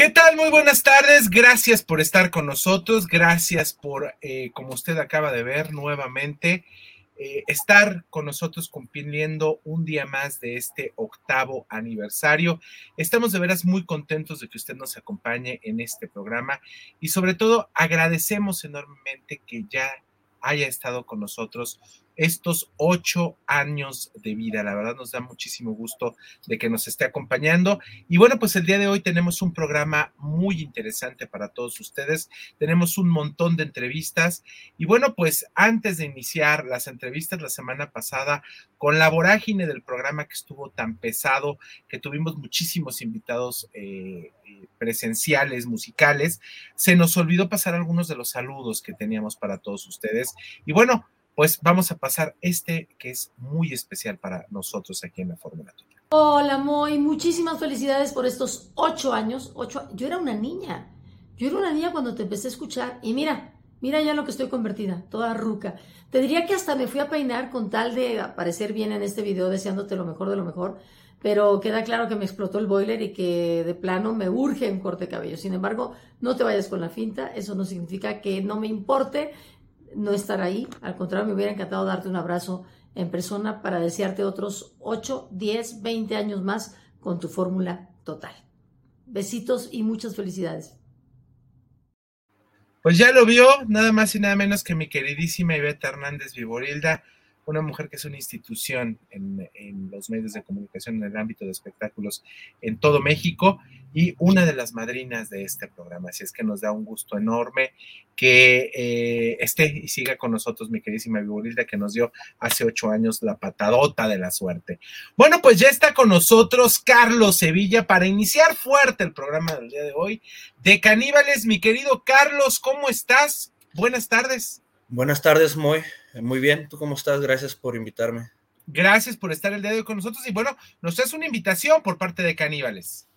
¿Qué tal? Muy buenas tardes. Gracias por estar con nosotros. Gracias por, eh, como usted acaba de ver nuevamente, eh, estar con nosotros cumpliendo un día más de este octavo aniversario. Estamos de veras muy contentos de que usted nos acompañe en este programa y sobre todo agradecemos enormemente que ya haya estado con nosotros estos ocho años de vida. La verdad nos da muchísimo gusto de que nos esté acompañando. Y bueno, pues el día de hoy tenemos un programa muy interesante para todos ustedes. Tenemos un montón de entrevistas. Y bueno, pues antes de iniciar las entrevistas la semana pasada, con la vorágine del programa que estuvo tan pesado, que tuvimos muchísimos invitados eh, presenciales, musicales, se nos olvidó pasar algunos de los saludos que teníamos para todos ustedes. Y bueno, pues vamos a pasar este que es muy especial para nosotros aquí en la Fórmula Total. Hola, Moy, muchísimas felicidades por estos ocho años. Ocho, yo era una niña. Yo era una niña cuando te empecé a escuchar y mira, mira ya lo que estoy convertida, toda ruca. Te diría que hasta me fui a peinar con tal de aparecer bien en este video, deseándote lo mejor de lo mejor, pero queda claro que me explotó el boiler y que de plano me urge un corte de cabello. Sin embargo, no te vayas con la finta, eso no significa que no me importe no estar ahí. Al contrario, me hubiera encantado darte un abrazo en persona para desearte otros 8, 10, 20 años más con tu fórmula total. Besitos y muchas felicidades. Pues ya lo vio, nada más y nada menos que mi queridísima Iveta Hernández Viborilda una mujer que es una institución en, los medios de comunicación en el ámbito de espectáculos en todo México y una de las madrinas de este programa. Así es que nos da un gusto enorme que eh, esté y siga con nosotros mi queridísima Viborilda que nos dio hace ocho años la patadota de la suerte. Bueno, pues ya está con nosotros Carlos Sevilla para iniciar fuerte el programa del día de hoy de Caníbales. Mi querido Carlos, ¿cómo estás? Buenas tardes. Buenas tardes, Moy. Muy bien, ¿tú cómo estás? Gracias por invitarme. Gracias por estar el día de hoy con nosotros y bueno, nos hace una invitación por parte de Caníbales.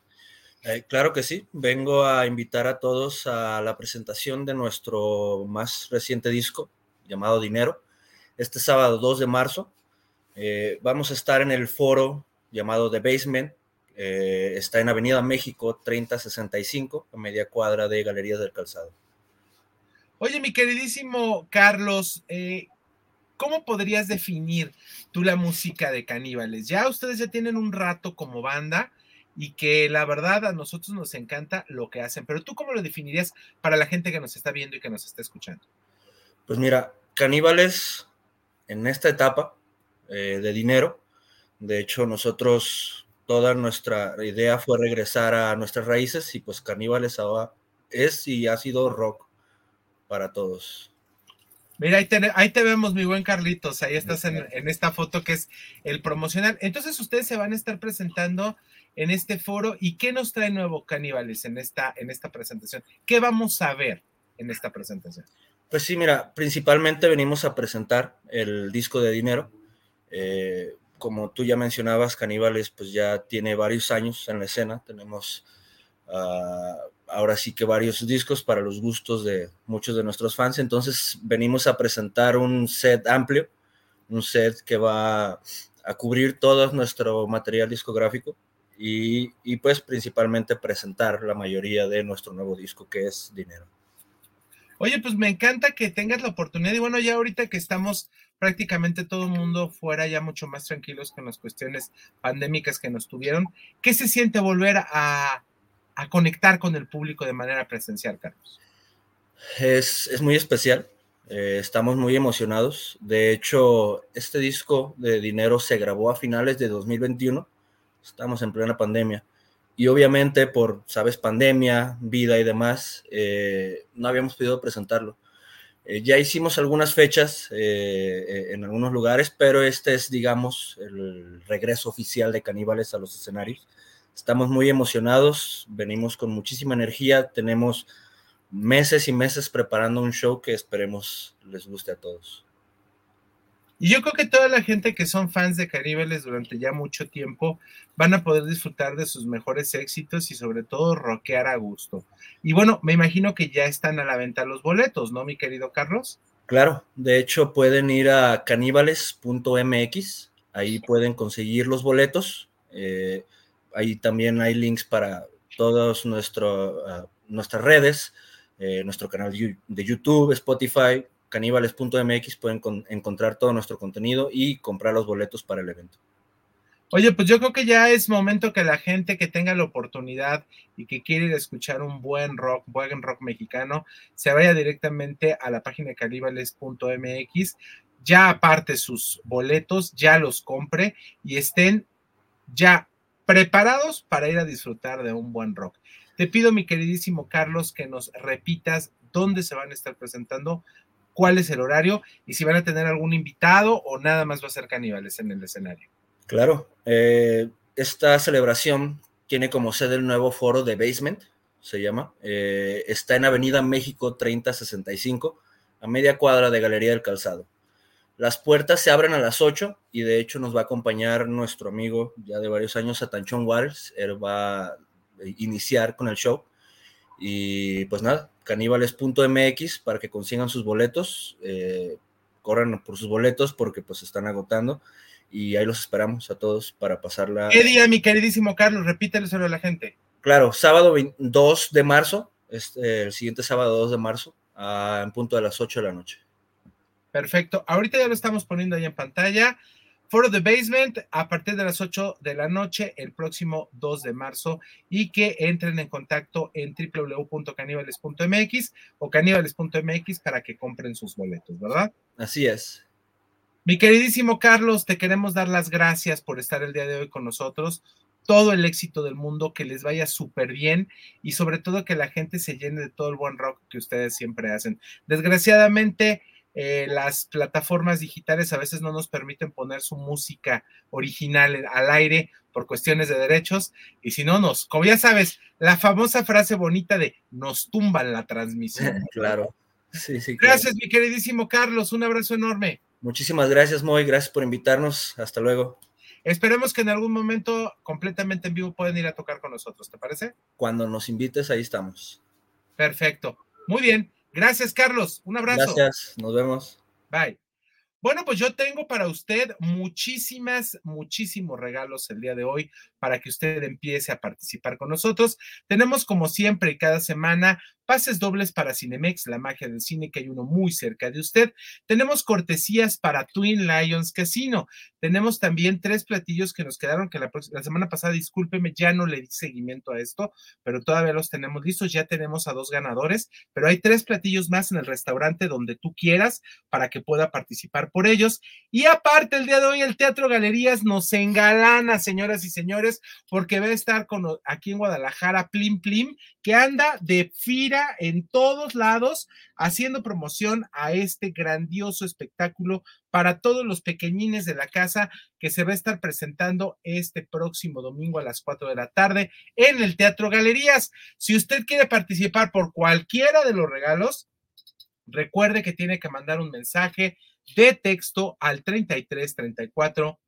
Eh, claro que sí, vengo a invitar a todos a la presentación de nuestro más reciente disco llamado Dinero, este sábado 2 de marzo. Eh, vamos a estar en el foro llamado The Basement, eh, está en Avenida México 3065, a media cuadra de Galerías del Calzado. Oye, mi queridísimo Carlos, eh, ¿cómo podrías definir tú la música de Caníbales? Ya ustedes ya tienen un rato como banda y que la verdad a nosotros nos encanta lo que hacen, pero tú cómo lo definirías para la gente que nos está viendo y que nos está escuchando? Pues mira, Caníbales en esta etapa eh, de dinero, de hecho nosotros toda nuestra idea fue regresar a nuestras raíces y pues Caníbales ahora es y ha sido rock para todos. Mira, ahí te, vemos, mi buen Carlitos. Ahí estás en, esta foto que es el promocional. Entonces, ustedes se van a estar presentando en este foro. ¿Y qué nos trae nuevo Caníbales en esta, en esta presentación? ¿Qué vamos a ver en esta presentación? Pues sí, mira, principalmente venimos a presentar el disco de dinero. Eh, como tú ya mencionabas, Caníbales, pues ya tiene varios años en la escena. Tenemos ahora sí que varios discos para los gustos de muchos de nuestros fans. Entonces venimos a presentar un set amplio, un set que va a cubrir todo nuestro material discográfico y, y pues principalmente presentar la mayoría de nuestro nuevo disco que es Dinero. Oye, pues me encanta que tengas la oportunidad y bueno, ya ahorita que estamos prácticamente todo el mundo fuera ya mucho más tranquilos con las cuestiones pandémicas que nos tuvieron, ¿qué se siente volver a, a conectar con el público de manera presencial, Carlos? Es, muy especial, eh, estamos muy emocionados. De hecho, este disco de Dinero se grabó a finales de 2021, estamos en plena pandemia. Y obviamente por, sabes, pandemia, vida y demás, eh, no habíamos podido presentarlo. Eh, ya hicimos algunas fechas en algunos lugares, pero este es, digamos, el regreso oficial de Caníbales a los escenarios. Estamos muy emocionados, venimos con muchísima energía, tenemos meses y meses preparando un show que esperemos les guste a todos. Y yo creo que toda la gente que son fans de Caníbales durante ya mucho tiempo van a poder disfrutar de sus mejores éxitos y sobre todo rockear a gusto. Y bueno, me imagino que ya están a la venta los boletos, ¿no, mi querido Carlos? Claro, de hecho pueden ir a caníbales.mx, ahí pueden conseguir los boletos. Eh, ahí también hay links para todas uh, nuestras redes, eh, nuestro canal de YouTube, Spotify, caníbales.mx, pueden encontrar todo nuestro contenido y comprar los boletos para el evento. Oye, pues yo creo que ya es momento que la gente que tenga la oportunidad y que quiere escuchar un buen rock, buen rock mexicano, se vaya directamente a la página caníbales.mx, ya aparte sus boletos, ya los compre y estén ya preparados para ir a disfrutar de un buen rock. Te pido, mi queridísimo Carlos, que nos repitas dónde se van a estar presentando, cuál es el horario y si van a tener algún invitado o nada más va a ser caníbales en el escenario. Claro, eh, esta celebración tiene como sede el nuevo foro de Basement, se llama. Eh, está en Avenida México 3065, a media cuadra de Galería del Calzado. Las puertas se abren a las 8 y de hecho nos va a acompañar nuestro amigo ya de varios años, Atanchón Waters. Él va a iniciar con el show. Y pues nada, caníbales.mx para que consigan sus boletos. Eh, corran por sus boletos porque pues están agotando y ahí los esperamos a todos para pasarla. ¿Qué día, mi queridísimo Carlos? Repítele solo a la gente. Claro, sábado 2 de marzo, este, el siguiente sábado 2 de marzo, a, en punto de las 8 de la noche. Perfecto. Ahorita ya lo estamos poniendo ahí en pantalla. Foro the Basement a partir de las 8 de la noche el próximo 2 de marzo y que entren en contacto en www.canibales.mx o canibales.mx para que compren sus boletos, ¿verdad? Así es. Mi queridísimo Carlos, te queremos dar las gracias por estar el día de hoy con nosotros. Todo el éxito del mundo, que les vaya súper bien y sobre todo que la gente se llene de todo el buen rock que ustedes siempre hacen. Desgraciadamente, eh, las plataformas digitales a veces no nos permiten poner su música original al aire por cuestiones de derechos y si no nos, como ya sabes, la famosa frase bonita de nos tumban la transmisión. Claro. Sí, sí, Gracias, mi queridísimo Carlos. Un abrazo enorme. Muchísimas gracias, Moy. Gracias por invitarnos. Hasta luego. Esperemos que en algún momento completamente en vivo puedan ir a tocar con nosotros, ¿te parece? Cuando nos invites, ahí estamos. Perfecto. Muy bien. Gracias, Carlos. Un abrazo. Gracias. Nos vemos. Bye. Bueno, pues yo tengo para usted muchísimas, muchísimos regalos el día de hoy para que usted empiece a participar con nosotros. Tenemos como siempre y cada semana pases dobles para Cinemex, la magia del cine, que hay uno muy cerca de usted. Tenemos cortesías para Twin Lions Casino. Tenemos también tres platillos que nos quedaron, que la, semana pasada, discúlpeme, ya no le di seguimiento a esto, pero todavía los tenemos listos. Ya tenemos a dos ganadores, pero hay tres platillos más en el restaurante donde tú quieras para que pueda participar por ellos. Y aparte, el día de hoy, el Teatro Galerías nos engalana, señoras y señores porque va a estar con, aquí en Guadalajara Plim Plim, que anda de fira en todos lados haciendo promoción a este grandioso espectáculo para todos los pequeñines de la casa que se va a estar presentando este próximo domingo a las 4 de la tarde en el Teatro Galerías. Si usted quiere participar por cualquiera de los regalos, recuerde que tiene que mandar un mensaje de texto al 33 34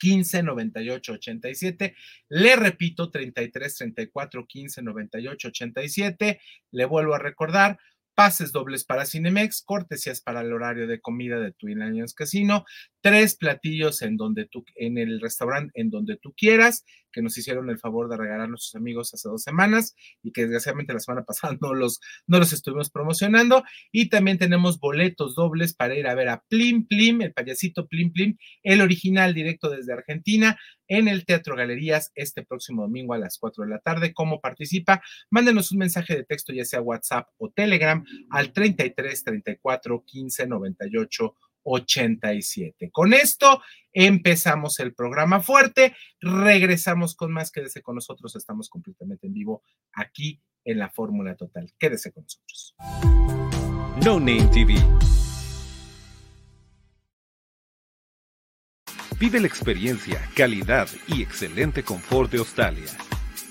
15 98 87. Le repito, 33 34 15 98 87. Le vuelvo a recordar, pases dobles para Cinemex, cortesías para el horario de comida de Twin Lions Casino, tres platillos en donde tú, en el restaurante en donde tú quieras, que nos hicieron el favor de regalar a nuestros amigos hace dos semanas y que desgraciadamente la semana pasada no los, no los estuvimos promocionando. Y también tenemos boletos dobles para ir a ver a Plim Plim, el payasito Plim Plim, el original directo desde Argentina, en el Teatro Galerías este próximo domingo a las 4 de la tarde. ¿Cómo participa? Mándenos un mensaje de texto, ya sea WhatsApp o Telegram, al 33 34 15 98 87. Con esto empezamos el programa fuerte, regresamos con más, quédese con nosotros, estamos completamente en vivo aquí en la Fórmula Total. Quédese con nosotros. No Name TV. Vive la experiencia, calidad y excelente confort de Australia.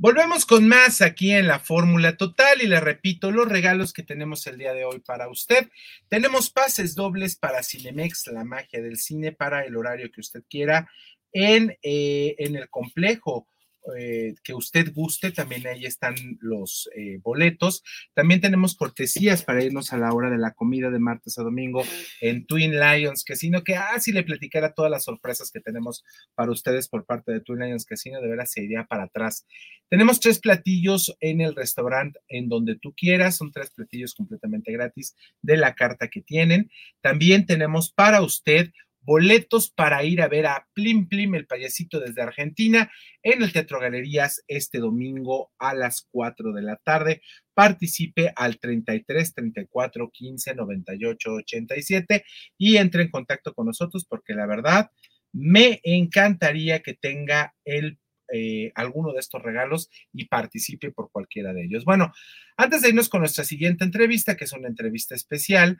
Volvemos con más aquí en la Fórmula Total y le repito los regalos que tenemos el día de hoy para usted. Tenemos pases dobles para Cinemex, la magia del cine, para el horario que usted quiera en, eh, en el complejo eh, que usted guste, también ahí están los eh, boletos. También tenemos cortesías para irnos a la hora de la comida de martes a domingo en Twin Lions Casino, que ah, le platicara todas las sorpresas que tenemos para ustedes por parte de Twin Lions Casino, de veras se iría para atrás. Tenemos tres platillos en el restaurante en donde tú quieras, son tres platillos completamente gratis de la carta que tienen. También tenemos para usted boletos para ir a ver a Plim Plim, el payasito desde Argentina, en el Teatro Galerías este domingo a las 4 de la tarde. Participe al 33 34 15 98 87 y entre en contacto con nosotros porque la verdad me encantaría que tenga el eh, alguno de estos regalos y participe por cualquiera de ellos. Bueno, antes de irnos con nuestra siguiente entrevista, que es una entrevista especial,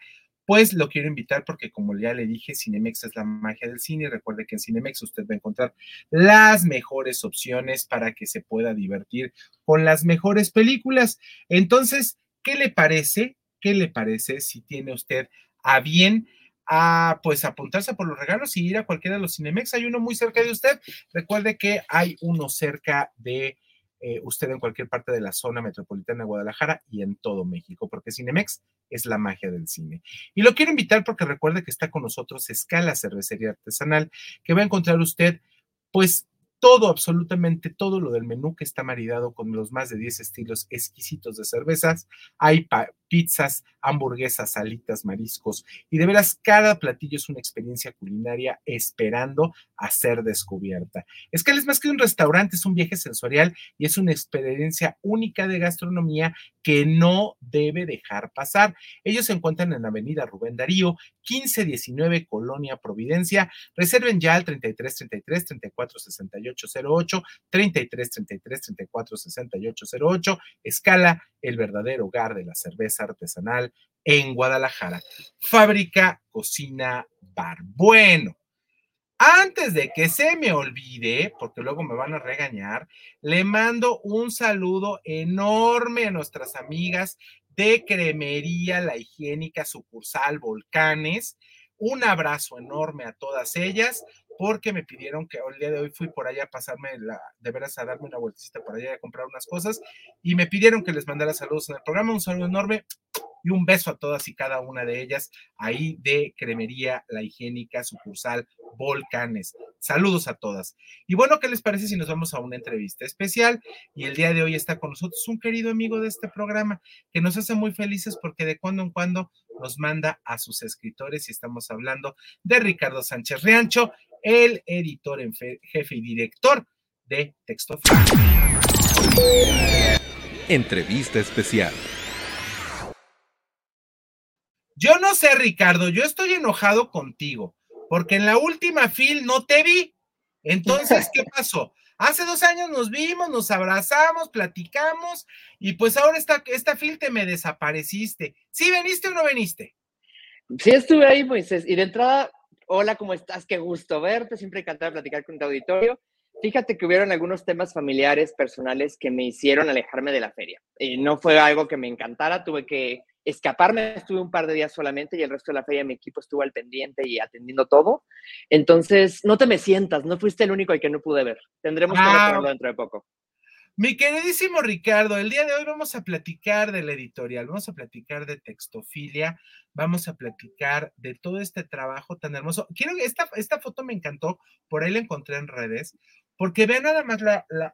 pues lo quiero invitar porque como ya le dije, Cinemex es la magia del cine. Recuerde que en Cinemex usted va a encontrar las mejores opciones para que se pueda divertir con las mejores películas. Entonces, ¿qué le parece? ¿Qué le parece si tiene usted a bien a pues apuntarse por los regalos y ir a cualquiera de los Cinemex? Hay uno muy cerca de usted. Recuerde que hay uno cerca de eh, usted en cualquier parte de la zona metropolitana de Guadalajara y en todo México, porque Cinemex es la magia del cine. Y lo quiero invitar porque recuerde que está con nosotros Escala Cervecería Artesanal, que va a encontrar usted, pues, todo, absolutamente todo lo del menú que está maridado con los más de 10 estilos exquisitos de cervezas. Hay pizzas, hamburguesas, salitas, mariscos y de veras cada platillo es una experiencia culinaria esperando a ser descubierta. Es que es más que un restaurante, es un viaje sensorial y es una experiencia única de gastronomía que no debe dejar pasar. Ellos se encuentran en la avenida Rubén Darío, 1519 Colonia Providencia. Reserven ya al 33 33 34 68 08, 33 33 34 68 08. Escala, el verdadero hogar de la cerveza artesanal en Guadalajara. Fábrica Cocina Bar. Bueno. Antes de que se me olvide, porque luego me van a regañar, le mando un saludo enorme a nuestras amigas de Cremería La Higiénica Sucursal Volcanes. Un abrazo enorme a todas ellas porque me pidieron que el día de hoy fui por allá a pasarme la, de veras a darme una vueltecita por allá a comprar unas cosas y me pidieron que les mandara saludos en el programa. Un saludo enorme y un beso a todas y cada una de ellas ahí de Cremería La Higiénica, sucursal Volcanes. Saludos a todas. Y bueno, ¿qué les parece si nos vamos a una entrevista especial? Y el día de hoy está con nosotros un querido amigo de este programa que nos hace muy felices porque de cuando en cuando nos manda a sus escritores y estamos hablando de Ricardo Sánchez Riancho, el editor en jefe y director de Texto Entrevista especial. Yo no sé, Ricardo, yo estoy enojado contigo, porque en la última fil no te vi. Entonces, ¿qué pasó? Hace dos años nos vimos, nos abrazamos, platicamos, y pues ahora esta, esta fil te me desapareciste. ¿Sí veniste o no veniste? Sí, estuve ahí, Moisés. Y de entrada, hola, ¿cómo estás? Qué gusto verte. Siempre encantado de platicar con tu auditorio. Fíjate que hubieron algunos temas familiares, personales, que me hicieron alejarme de la feria. Y no fue algo que me encantara, tuve que escaparme, estuve un par de días solamente y el resto de la feria mi equipo estuvo al pendiente y atendiendo todo. Entonces, no te me sientas, no fuiste el único al que no pude ver. Tendremos que verlo dentro de poco. Mi queridísimo Ricardo, el día de hoy vamos a platicar de la editorial, vamos a platicar de textofilia, vamos a platicar de todo este trabajo tan hermoso. Quiero que esta, esta foto me encantó, por ahí la encontré en redes, porque vean nada más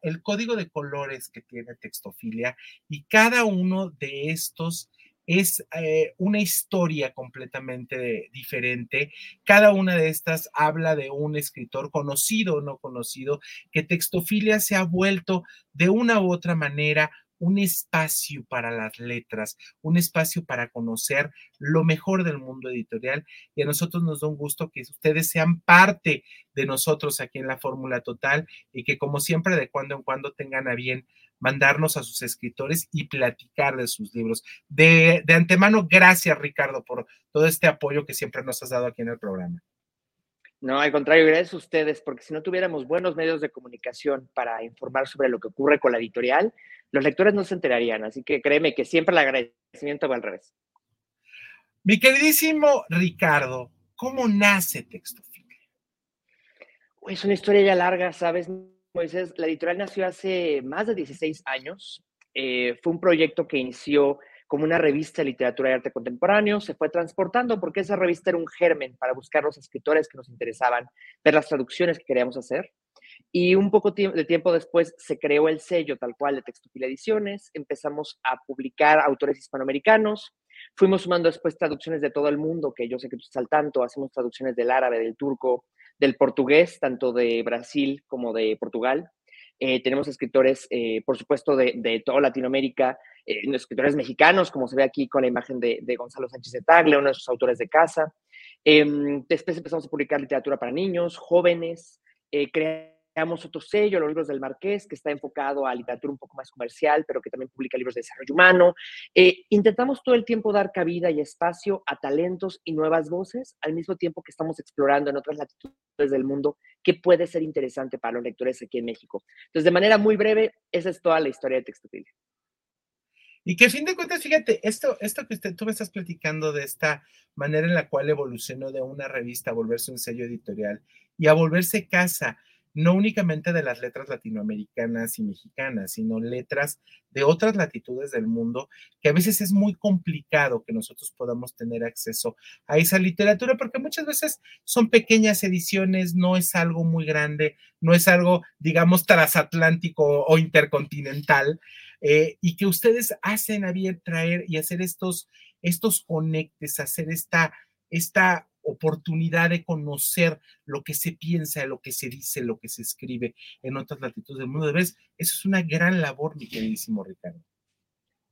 el código de colores que tiene textofilia y cada uno de estos es eh, una historia completamente diferente. Cada una de estas habla de un escritor conocido o no conocido, que Textofilia se ha vuelto de una u otra manera un espacio para las letras, un espacio para conocer lo mejor del mundo editorial y a nosotros nos da un gusto que ustedes sean parte de nosotros aquí en la Fórmula Total y que como siempre de cuando en cuando tengan a bien mandarnos a sus escritores y platicar de sus libros. De, antemano, gracias Ricardo por todo este apoyo que siempre nos has dado aquí en el programa. No, al contrario, gracias a ustedes, porque si no tuviéramos buenos medios de comunicación para informar sobre lo que ocurre con la editorial, los lectores no se enterarían. Así que créeme que siempre el agradecimiento va al revés. Mi queridísimo Ricardo, ¿cómo nace Textofilia? Es una historia ya larga, ¿sabes? Moisés, la editorial nació hace más de 16 años. Eh, fue un proyecto que inició como una revista de literatura y arte contemporáneo, se fue transportando porque esa revista era un germen para buscar los escritores que nos interesaban, ver las traducciones que queríamos hacer. Y un poco de tiempo después se creó el sello tal cual de Textopil Ediciones, empezamos a publicar autores hispanoamericanos, fuimos sumando después traducciones de todo el mundo, que yo sé que tú estás al tanto, hacemos traducciones del árabe, del turco, del portugués, tanto de Brasil como de Portugal. Eh, tenemos escritores, eh, por supuesto, de, toda Latinoamérica, eh, escritores mexicanos, como se ve aquí con la imagen de, Gonzalo Sánchez de Tagle, uno de sus autores de casa. Em, después empezamos a publicar literatura para niños, jóvenes, creamos otro sello, Los Libros del Marqués, que está enfocado a literatura un poco más comercial, pero que también publica libros de desarrollo humano. Eh, intentamos todo el tiempo dar cabida y espacio a talentos y nuevas voces, al mismo tiempo que estamos explorando en otras latitudes del mundo qué puede ser interesante para los lectores aquí en México. Entonces, de manera muy breve, esa es toda la historia de Textofilia. Y que a fin de cuentas, fíjate, esto, esto que usted, tú me estás platicando de esta manera en la cual evolucionó de una revista a volverse un sello editorial y a volverse casa no únicamente de las letras latinoamericanas y mexicanas, sino letras de otras latitudes del mundo, que a veces es muy complicado que nosotros podamos tener acceso a esa literatura, porque muchas veces son pequeñas ediciones, no es algo muy grande, no es algo, digamos, transatlántico o intercontinental, eh, y que ustedes hacen a bien traer y hacer estos, estos conectes, hacer esta, esta oportunidad de conocer lo que se piensa, lo que se dice, lo que se escribe en otras latitudes del mundo. De vez, eso es una gran labor, mi queridísimo Ricardo.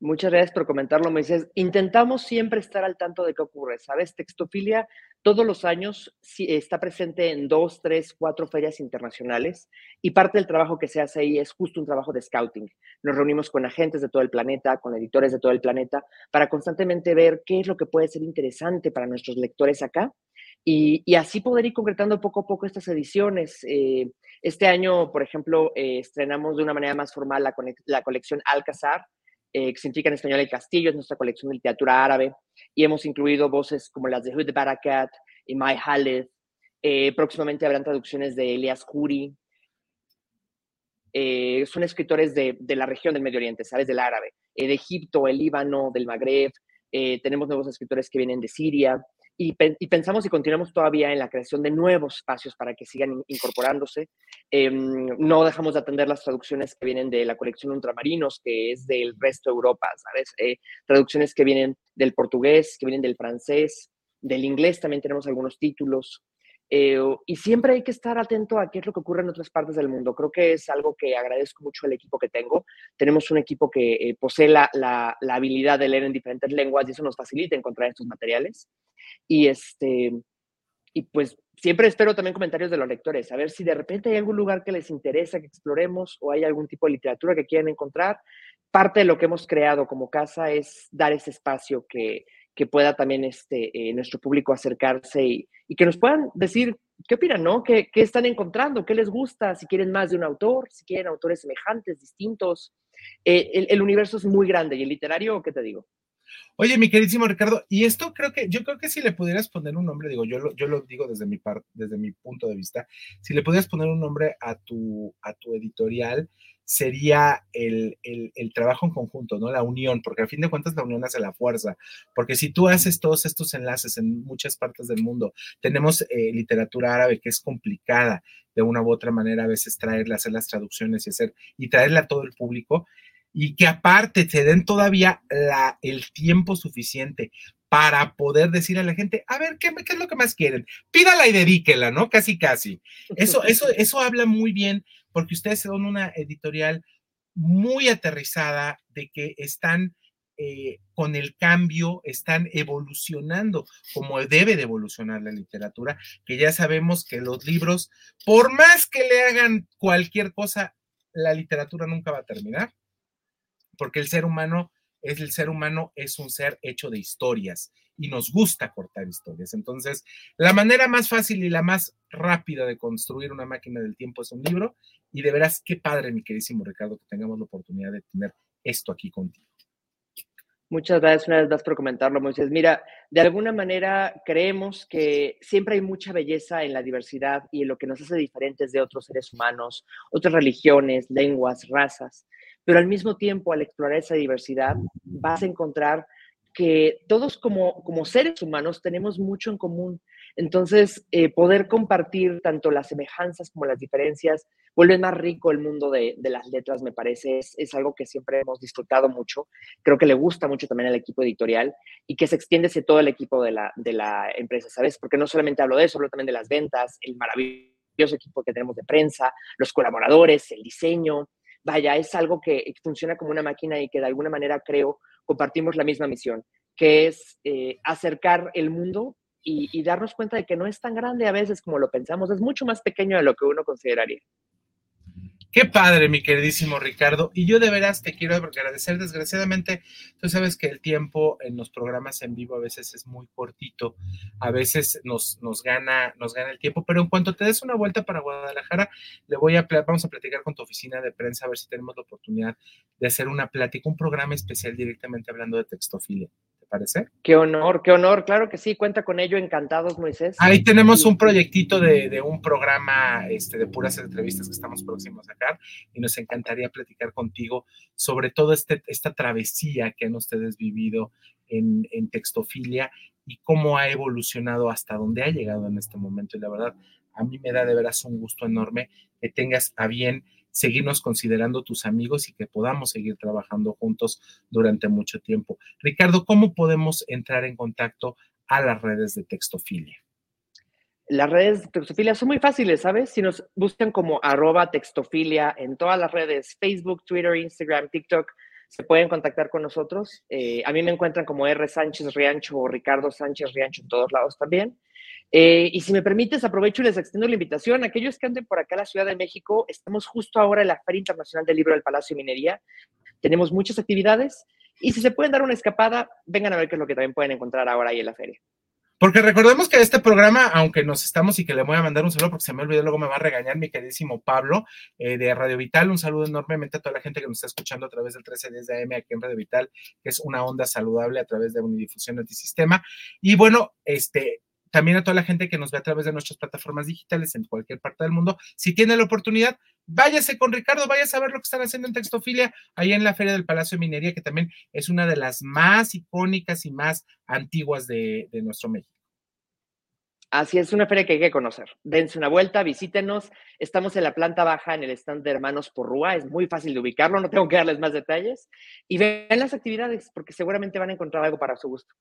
Muchas gracias por comentarlo, Moisés. Intentamos siempre estar al tanto de qué ocurre, ¿sabes? Textofilia todos los años está presente en dos, tres, cuatro ferias internacionales y parte del trabajo que se hace ahí es justo un trabajo de scouting. Nos reunimos con agentes de todo el planeta, con editores de todo el planeta, para constantemente ver qué es lo que puede ser interesante para nuestros lectores acá y, así poder ir concretando poco a poco estas ediciones. Eh, este año, por ejemplo, eh, estrenamos de una manera más formal la, la colección Alcazar, eh, que significa en español el castillo, es nuestra colección de literatura árabe, y hemos incluido voces como las de Hud Barakat y Mai Khaled. Eh, próximamente habrán traducciones de Elias Huri. Eh, son escritores de, de, la región del Medio Oriente, ¿sabes? Del árabe, de Egipto, el Líbano, del Magreb. tenemos nuevos escritores que vienen de Siria y, pensamos y continuamos todavía en la creación de nuevos espacios para que sigan incorporándose. Em, no dejamos de atender las traducciones que vienen de la colección Ultramarinos, que es del resto de Europa, ¿sabes? Eh, traducciones que vienen del portugués, que vienen del francés, del inglés también tenemos algunos títulos. Eh, y siempre hay que estar atento a qué es lo que ocurre en otras partes del mundo. Creo que es algo que agradezco mucho al equipo que tengo. Tenemos un equipo que eh, posee la, la, habilidad de leer en diferentes lenguas y eso nos facilita encontrar estos materiales. Y, este, y pues siempre espero también comentarios de los lectores, a ver si de repente hay algún lugar que les interesa que exploremos o hay algún tipo de literatura que quieran encontrar. Parte de lo que hemos creado como casa es dar ese espacio que, que pueda también este, eh, nuestro público acercarse y, que nos puedan decir qué opinan, ¿no? ¿Qué, ¿Qué, están encontrando? ¿Qué les gusta? Si quieren más de un autor, si quieren autores semejantes, distintos. Eh, el, el, universo es muy grande y el literario, ¿qué te digo? Oye, mi queridísimo Ricardo, y esto creo que, yo creo que si le pudieras poner un nombre, digo, yo lo, yo lo digo desde mi, par, desde mi punto de vista, si le pudieras poner un nombre a tu, a tu editorial, sería el, el, trabajo en conjunto, ¿no? La unión, porque al fin de cuentas la unión hace la fuerza, porque si tú haces todos estos enlaces en muchas partes del mundo, tenemos eh, literatura árabe que es complicada de una u otra manera a veces traerla, hacer las traducciones y hacer, y traerla a todo el público, y que aparte te den todavía el tiempo suficiente para poder decir a la gente, a ver, ¿qué, ¿qué, es lo que más quieren? Pídala y dedíquela, ¿no? Casi, casi. Eso, eso, eso habla muy bien porque ustedes son una editorial muy aterrizada de que están eh, con el cambio, están evolucionando como debe de evolucionar la literatura, que ya sabemos que los libros, por más que le hagan cualquier cosa, la literatura nunca va a terminar porque el ser humano es el ser humano es un ser hecho de historias y nos gusta cortar historias. Entonces, la manera más fácil y la más rápida de construir una máquina del tiempo es un libro y de veras qué padre, mi queridísimo Ricardo, que tengamos la oportunidad de tener esto aquí contigo. Muchas gracias una vez más por comentarlo, Moisés. Mira, de alguna manera creemos que siempre hay mucha belleza en la diversidad y en lo que nos hace diferentes de otros seres humanos, otras religiones, lenguas, razas pero al mismo tiempo al explorar esa diversidad vas a encontrar que todos como, como seres humanos tenemos mucho en común. Entonces, eh, poder compartir tanto las semejanzas como las diferencias vuelve más rico el mundo de, de las letras, me parece. Es, es, algo que siempre hemos disfrutado mucho. Creo que le gusta mucho también al equipo editorial y que se extiende hacia todo el equipo de la, de la empresa, ¿sabes? Porque no solamente hablo de eso, hablo también de las ventas, el maravilloso equipo que tenemos de prensa, los colaboradores, el diseño, vaya, es algo que funciona como una máquina y que de alguna manera creo compartimos la misma misión, que es eh, acercar el mundo y, y, darnos cuenta de que no es tan grande a veces como lo pensamos, es mucho más pequeño de lo que uno consideraría. Qué padre, mi queridísimo Ricardo. Y yo de veras te quiero agradecer. Desgraciadamente, tú sabes que el tiempo en los programas en vivo a veces es muy cortito, a veces nos, nos, gana, nos gana el tiempo, pero en cuanto te des una vuelta para Guadalajara, le voy a, vamos a platicar con tu oficina de prensa a ver si tenemos la oportunidad de hacer una plática, un programa especial directamente hablando de textofilia parece. Qué honor, qué honor, claro que sí, cuenta con ello, encantados, Moisés. Ahí tenemos un proyectito de, de, un programa este, de puras entrevistas que estamos próximos a sacar y nos encantaría platicar contigo sobre todo este, esta travesía que han ustedes vivido en, en textofilia y cómo ha evolucionado hasta donde ha llegado en este momento. Y la verdad, a mí me da de veras un gusto enorme que tengas a bien seguirnos considerando tus amigos y que podamos seguir trabajando juntos durante mucho tiempo. Ricardo, ¿cómo podemos entrar en contacto a las redes de Textofilia? Las redes de Textofilia son muy fáciles, ¿sabes? Si nos buscan como arroba textofilia en todas las redes, Facebook, Twitter, Instagram, TikTok, se pueden contactar con nosotros. Eh, a mí me encuentran como R. Sánchez Riancho o Ricardo Sánchez Riancho en todos lados también. Eh, y si me permites, aprovecho y les extiendo la invitación. Aquellos que anden por acá a la Ciudad de México, estamos justo ahora en la Feria Internacional del Libro del Palacio de Minería. Tenemos muchas actividades y si se pueden dar una escapada, vengan a ver qué es lo que también pueden encontrar ahora ahí en la feria. Porque recordemos que este programa, aunque nos estamos y que le voy a mandar un saludo porque se me olvidó, luego me va a regañar mi queridísimo Pablo eh, de Radio Vital. Un saludo enormemente a toda la gente que nos está escuchando a través del 1310 de AM aquí en Radio Vital, que es una onda saludable a través de Unidifusión Antisistema. Y bueno, este, también a toda la gente que nos ve a través de nuestras plataformas digitales en cualquier parte del mundo. Si tiene la oportunidad, váyase con Ricardo, váyase a ver lo que están haciendo en Textofilia, ahí en la Feria del Palacio de Minería, que también es una de las más icónicas y más antiguas de, de nuestro México. Así es, una feria que hay que conocer. Dense una vuelta, visítenos. Estamos en la planta baja en el stand de Hermanos Porrúa. Es muy fácil de ubicarlo, no tengo que darles más detalles. Y vean las actividades, porque seguramente van a encontrar algo para su gusto.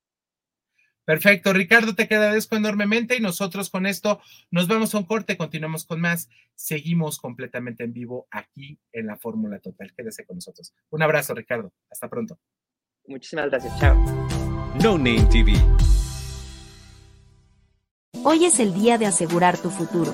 Perfecto, Ricardo, te agradezco enormemente y nosotros con esto nos vamos a un corte, continuamos con más, seguimos completamente en vivo aquí en la Fórmula Total. Quédese con nosotros. Un abrazo, Ricardo. Hasta pronto. Muchísimas gracias. Chao. No Name TV. Hoy es el día de asegurar tu futuro.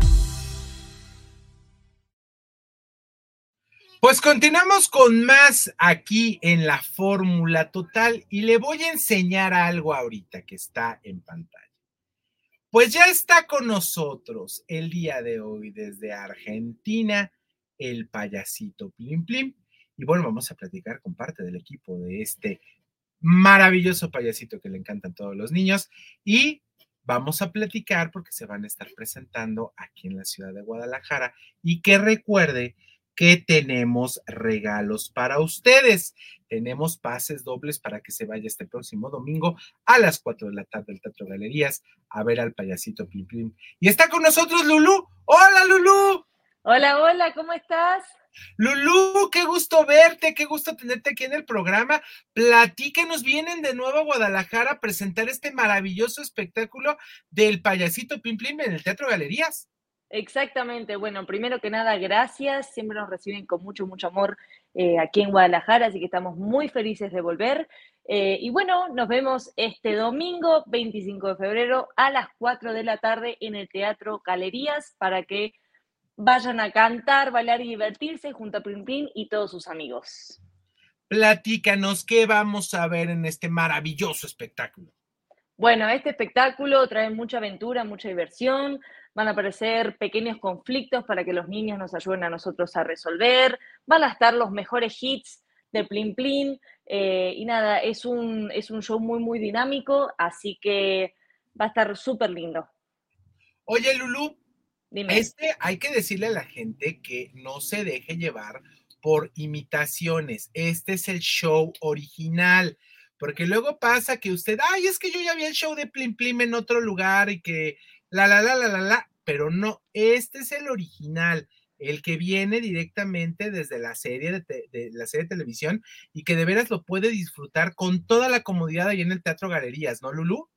Pues continuamos con más aquí en la fórmula total y le voy a enseñar algo ahorita que está en pantalla. Pues ya está con nosotros el día de hoy desde Argentina el payasito Plim Plim. Y bueno, vamos a platicar con parte del equipo de este maravilloso payasito que le encantan todos los niños. Y vamos a platicar porque se van a estar presentando aquí en la ciudad de Guadalajara. Y que recuerde que tenemos regalos para ustedes. Tenemos pases dobles para que se vaya este próximo domingo a las 4 de la tarde al Teatro Galerías a ver al payasito Plim Plim. Y está con nosotros Lulú. Hola Lulú. Hola, hola, ¿cómo estás? Lulú, qué gusto verte, qué gusto tenerte aquí en el programa. Platíquenos, vienen de nuevo a Guadalajara a presentar este maravilloso espectáculo del payasito Plim Plim en el Teatro Galerías. Exactamente. Bueno, primero que nada, gracias. Siempre nos reciben con mucho, mucho amor eh, aquí en Guadalajara, así que estamos muy felices de volver. Eh, y bueno, nos vemos este domingo 25 de febrero a las 4 de la tarde en el Teatro Galerías para que vayan a cantar, bailar y divertirse junto a Plim Plim y todos sus amigos. Platícanos qué vamos a ver en este maravilloso espectáculo. Bueno, este espectáculo trae mucha aventura, mucha diversión, van a aparecer pequeños conflictos para que los niños nos ayuden a nosotros a resolver, van a estar los mejores hits de Plin Plin, eh, y nada, es un, es un show muy, muy dinámico, así que va a estar súper lindo. Oye, Lulu, este hay que decirle a la gente que no se deje llevar por imitaciones. Este es el show original. Porque luego pasa que usted, ay, es que yo ya vi el show de Plim Plim en otro lugar y que la, la, la, la, la, la, pero no, este es el original, el que viene directamente desde la serie de, la serie de televisión y que de veras lo puede disfrutar con toda la comodidad ahí en el Teatro Galerías, ¿no, Lulu?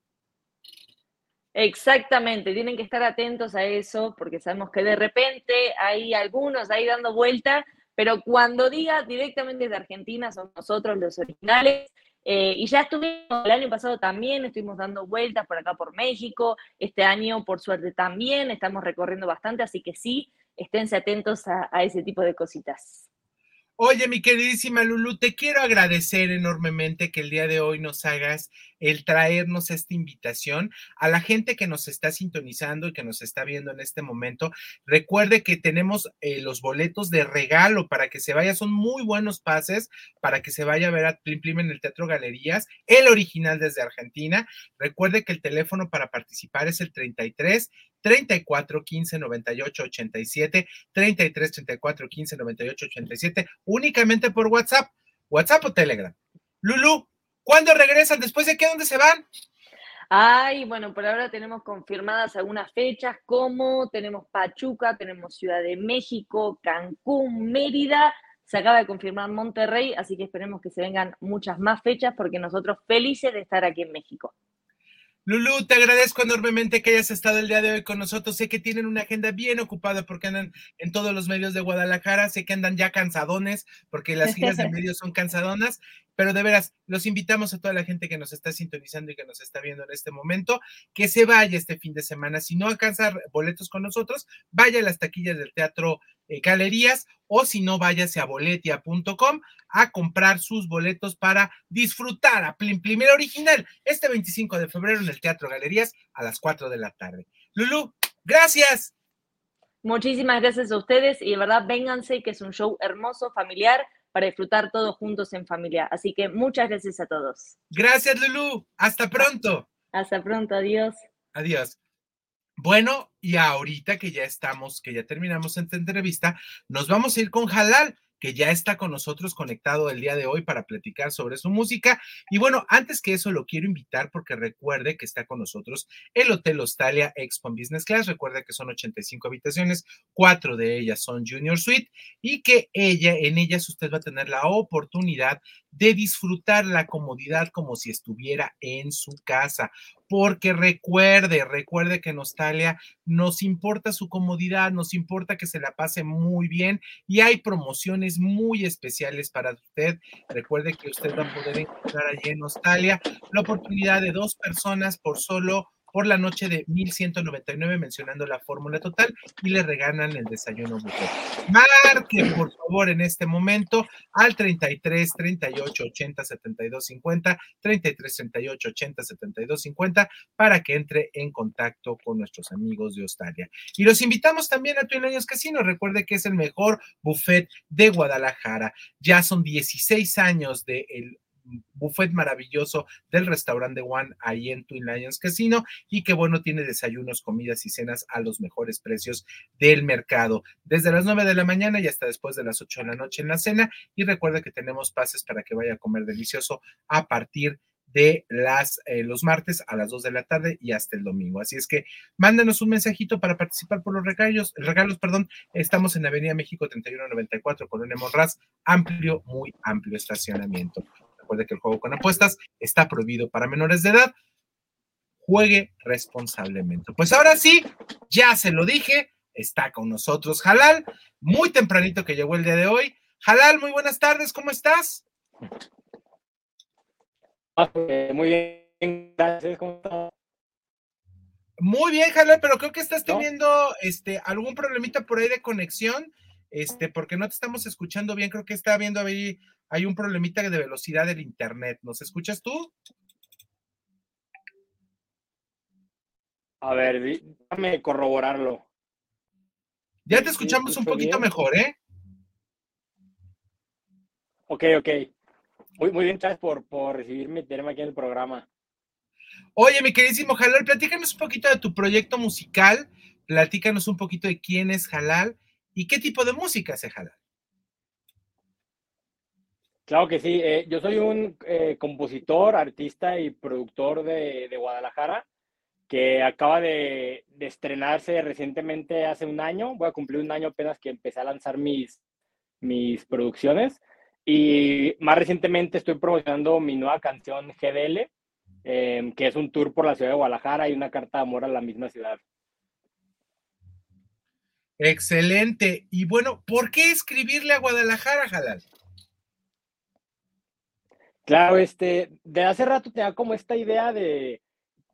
Exactamente, tienen que estar atentos a eso porque sabemos que de repente hay algunos ahí dando vuelta, pero cuando diga directamente de Argentina son nosotros los originales eh, y ya estuvimos, el año pasado también estuvimos dando vueltas por acá por México, este año por suerte también estamos recorriendo bastante, así que sí, esténse atentos a, a ese tipo de cositas. Oye, mi queridísima Lulu, te quiero agradecer enormemente que el día de hoy nos hagas el traernos esta invitación a la gente que nos está sintonizando y que nos está viendo en este momento. Recuerde que tenemos eh, los boletos de regalo para que se vaya, son muy buenos pases para que se vaya a ver a Plim Plim en el Teatro Galerías, el original desde Argentina. Recuerde que el teléfono para participar es el 33 34 15 98 87, 33 34 15 98 87, únicamente por WhatsApp, WhatsApp o Telegram. Lulu, ¿Cuándo regresan? ¿Después de qué? ¿Dónde se van? Ay, bueno, por ahora tenemos confirmadas algunas fechas, como tenemos Pachuca, tenemos Ciudad de México, Cancún, Mérida, se acaba de confirmar Monterrey, así que esperemos que se vengan muchas más fechas porque nosotros felices de estar aquí en México. Lulu, te agradezco enormemente que hayas estado el día de hoy con nosotros. Sé que tienen una agenda bien ocupada porque andan en todos los medios de Guadalajara. Sé que andan ya cansadones porque las giras de medios son cansadonas. Pero de veras, los invitamos a toda la gente que nos está sintonizando y que nos está viendo en este momento, que se vaya este fin de semana. Si no alcanza boletos con nosotros, vaya a las taquillas del Teatro eh, Galerías o si no, váyase a boletia.com a comprar sus boletos para disfrutar a Plim Primer Original este 25 de febrero en el Teatro Galerías a las 4 de la tarde. Lulu, gracias. Muchísimas gracias a ustedes y de verdad vénganse que es un show hermoso, familiar para disfrutar todos juntos en familia. Así que muchas gracias a todos. Gracias, Lulu. Hasta pronto. Hasta pronto. Adiós. Adiós. Bueno, y ahorita que ya estamos, que ya terminamos esta entrevista, nos vamos a ir con Halal que ya está con nosotros conectado el día de hoy para platicar sobre su música. Y bueno, antes que eso lo quiero invitar porque recuerde que está con nosotros el Hotel Australia Expo Business Class. Recuerde que son 85 habitaciones, cuatro de ellas son Junior Suite y que ella, en ellas usted va a tener la oportunidad de disfrutar la comodidad como si estuviera en su casa porque recuerde, recuerde que Nostalia nos importa su comodidad, nos importa que se la pase muy bien y hay promociones muy especiales para usted. Recuerde que usted va a poder encontrar allí en Nostalia la oportunidad de dos personas por solo por la noche de 1199 mencionando la fórmula total y le regalan el desayuno buffet. Marque por favor en este momento al 33 38 80 72 50 33 38 80 72 50 para que entre en contacto con nuestros amigos de Australia. Y los invitamos también a Twin Años Casino. Recuerde que es el mejor buffet de Guadalajara. Ya son 16 años de el buffet maravilloso del restaurante One ahí en Twin Lions Casino y que bueno, tiene desayunos, comidas y cenas a los mejores precios del mercado. Desde las 9 de la mañana y hasta después de las 8 de la noche en la cena y recuerda que tenemos pases para que vaya a comer delicioso a partir de las, eh, los martes a las 2 de la tarde y hasta el domingo. Así es que mándenos un mensajito para participar por los regalos. Regalos, perdón. Estamos en Avenida México 3194, Colonia Monraz, amplio, muy amplio estacionamiento. Recuerde que el juego con apuestas está prohibido para menores de edad. Juegue responsablemente. Pues ahora sí, ya se lo dije, está con nosotros Jalal, muy tempranito que llegó el día de hoy. Jalal, muy buenas tardes, ¿cómo estás? Muy bien, gracias, ¿cómo estás? Muy bien, Jalal, pero creo que estás teniendo este, algún problemita por ahí de conexión, este, porque no te estamos escuchando bien, creo que está viendo ahí hay un problemita de velocidad del internet. ¿Nos escuchas tú? A ver, déjame corroborarlo. Ya te escuchamos un poquito mejor, ¿eh? Ok, ok. Muy, muy bien, gracias por, por recibirme y tenerme aquí en el programa. Oye, mi queridísimo Jalal, platícanos un poquito de tu proyecto musical, platícanos un poquito de quién es Jalal y qué tipo de música hace Jalal. Claro que sí, eh, yo soy un eh, compositor, artista y productor de, Guadalajara que acaba de, estrenarse recientemente hace un año. Voy a cumplir un año apenas que empecé a lanzar mis, mis producciones. Y más recientemente estoy promocionando mi nueva canción GDL, em, que es un tour por la ciudad de Guadalajara y una carta de amor a la misma ciudad. Excelente. Y bueno, ¿por qué escribirle a Guadalajara, Jalal? Claro, este, de hace rato te como esta idea de,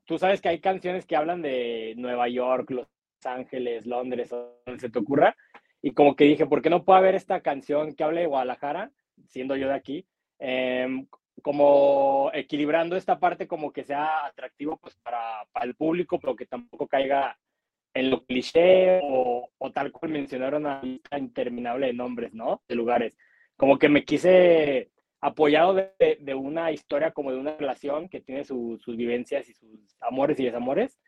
tú sabes que hay canciones que hablan de Nueva York, Los Ángeles, Londres, donde se te ocurra, y como que dije, ¿por qué no puede haber esta canción que hable de Guadalajara, siendo yo de aquí, em, como equilibrando esta parte como que sea atractivo pues para, el público, pero que tampoco caiga en lo cliché o, o tal cual mencionaron una lista interminable de nombres, ¿no? De lugares. Como que me quise apoyado de, una historia como de una relación que tiene sus vivencias y sus amores y desamores.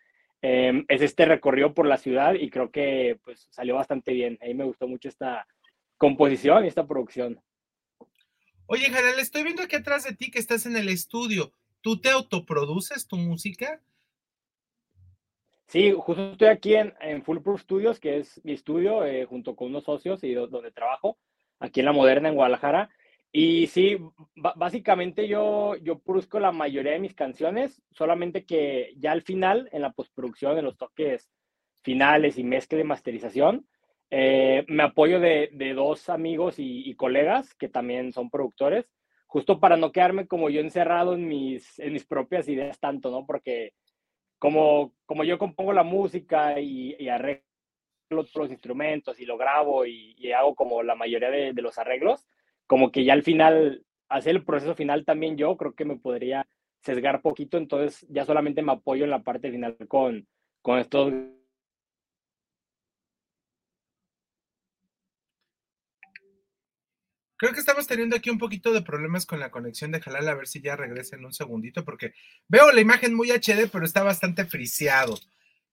Em, es este recorrido por la ciudad y creo que pues salió bastante bien. A mí me gustó mucho esta composición y esta producción. Oye, Jalal, estoy viendo aquí atrás de ti que estás en el estudio. ¿Tú te autoproduces tu música? Sí, justo estoy aquí en, en Foolproof Studios, que es mi estudio, eh, junto con unos socios y donde trabajo, aquí en La Moderna, en Guadalajara. Y sí, básicamente yo, yo produzco la mayoría de mis canciones, solamente que ya al final, en la postproducción, en los toques finales y mezcla de masterización, eh, me apoyo de, dos amigos y, colegas que también son productores, justo para no quedarme como yo encerrado en mis, en mis propias ideas tanto, ¿no? Porque como, como yo compongo la música y, arreglo los instrumentos y lo grabo y, hago como la mayoría de, los arreglos, como que ya al final, hacer el proceso final también yo creo que me podría sesgar poquito, entonces ya solamente me apoyo en la parte final con, con estos Creo que estamos teniendo aquí un poquito de problemas con la conexión de Jalal, a ver si ya regresa en un segundito, porque veo la imagen muy HD, pero está bastante friseado.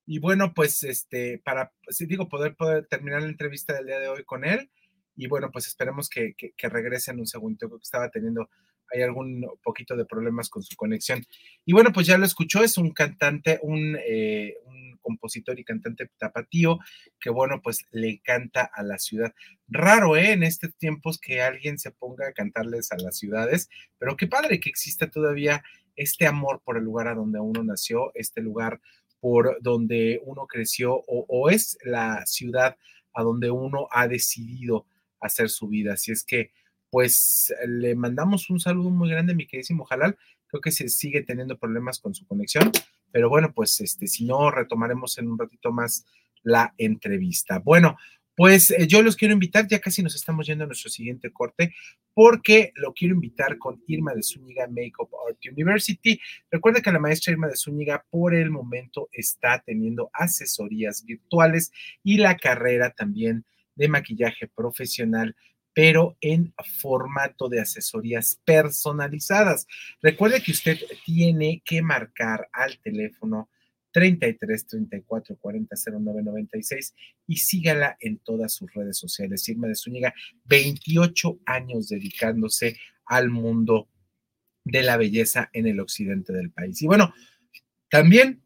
Y bueno, pues este, para, si digo, poder, poder terminar la entrevista del día de hoy con él. Y bueno, pues esperemos que, que, regrese en un segundito, creo que estaba teniendo hay algún poquito de problemas con su conexión. Y bueno, pues ya lo escuchó, es un cantante, un, eh, compositor y cantante tapatío que bueno, pues le canta a la ciudad. Raro, ¿eh? En estos tiempos que alguien se ponga a cantarles a las ciudades, pero qué padre que exista todavía este amor por el lugar a donde uno nació, este lugar por donde uno creció o es la ciudad a donde uno ha decidido hacer su vida. Así es que, pues le mandamos un saludo muy grande, mi queridísimo Jalal. Creo que se sigue teniendo problemas con su conexión, pero bueno, pues este, si no, retomaremos en un ratito más la entrevista. Bueno, pues eh, yo los quiero invitar, ya casi nos estamos yendo a nuestro siguiente corte, porque lo quiero invitar con Irma de Zúñiga Makeup Art University. Recuerda que la maestra Irma de Zúñiga por el momento está teniendo asesorías virtuales y la carrera también de maquillaje profesional pero en formato de asesorías personalizadas. Recuerde que usted tiene que marcar al teléfono 33 34 40 09 96 y sígala en todas sus redes sociales. Irma de Zúñiga, 28 años dedicándose al mundo de la belleza en el occidente del país. Y bueno, también,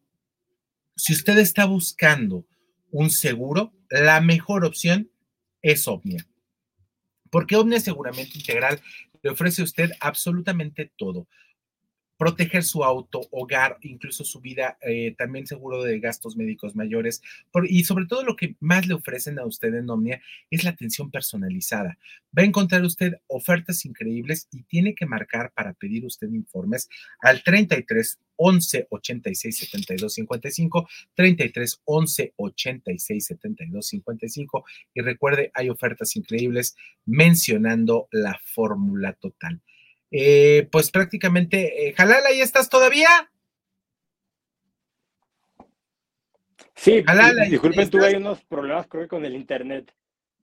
si usted está buscando un seguro, la mejor opción es Omnia porque Omnia Aseguramiento Integral le ofrece a usted absolutamente todo. Proteger su auto, hogar, incluso su vida, eh, también seguro de gastos médicos mayores. Y sobre todo lo que más le ofrecen a usted en Omnia es la atención personalizada. Va a encontrar usted ofertas increíbles y tiene que marcar para pedir usted informes al 33 11 86 72 55, 33 11 86 72 55. Y recuerde, hay ofertas increíbles mencionando la fórmula total. Eh, pues prácticamente, eh, Jalal, ¿ahí estás todavía? Sí, Jalal, disculpen, tuve unos problemas creo que con el internet.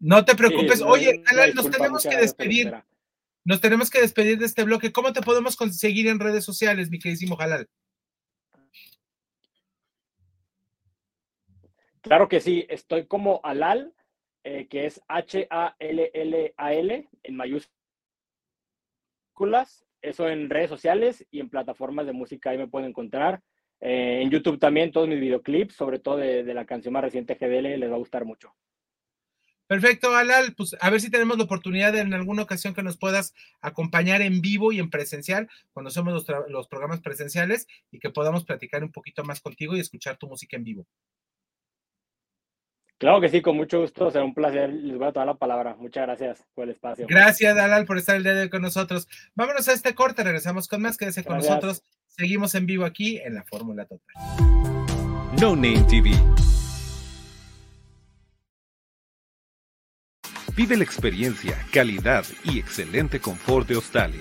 No te preocupes. Sí, Oye, Jalal, nos tenemos que despedir. Nos tenemos que despedir de este bloque. ¿Cómo te podemos conseguir en redes sociales, mi queridísimo Jalal? Claro que sí, estoy como Alal, eh, que es H-A-L-L-A-L en Eso en redes sociales y en plataformas de música ahí me pueden encontrar. Eh, en YouTube también todos mis videoclips, sobre todo de, de la canción más reciente GDL, les va a gustar mucho. Perfecto, Alal. Pues a ver si tenemos la oportunidad en alguna ocasión que nos puedas acompañar en vivo y en presencial, cuando hacemos los, los, programas presenciales y que podamos platicar un poquito más contigo y escuchar tu música en vivo. Claro que sí, con mucho gusto, será un placer. Les voy a tomar la palabra. Muchas gracias por el espacio. Gracias, Alal, por estar el día de hoy con nosotros. Vámonos a este corte, regresamos con más. Quédese con gracias. nosotros. Seguimos en vivo aquí en la Fórmula Total. No Name TV. Vive la experiencia, calidad y excelente confort de Australia.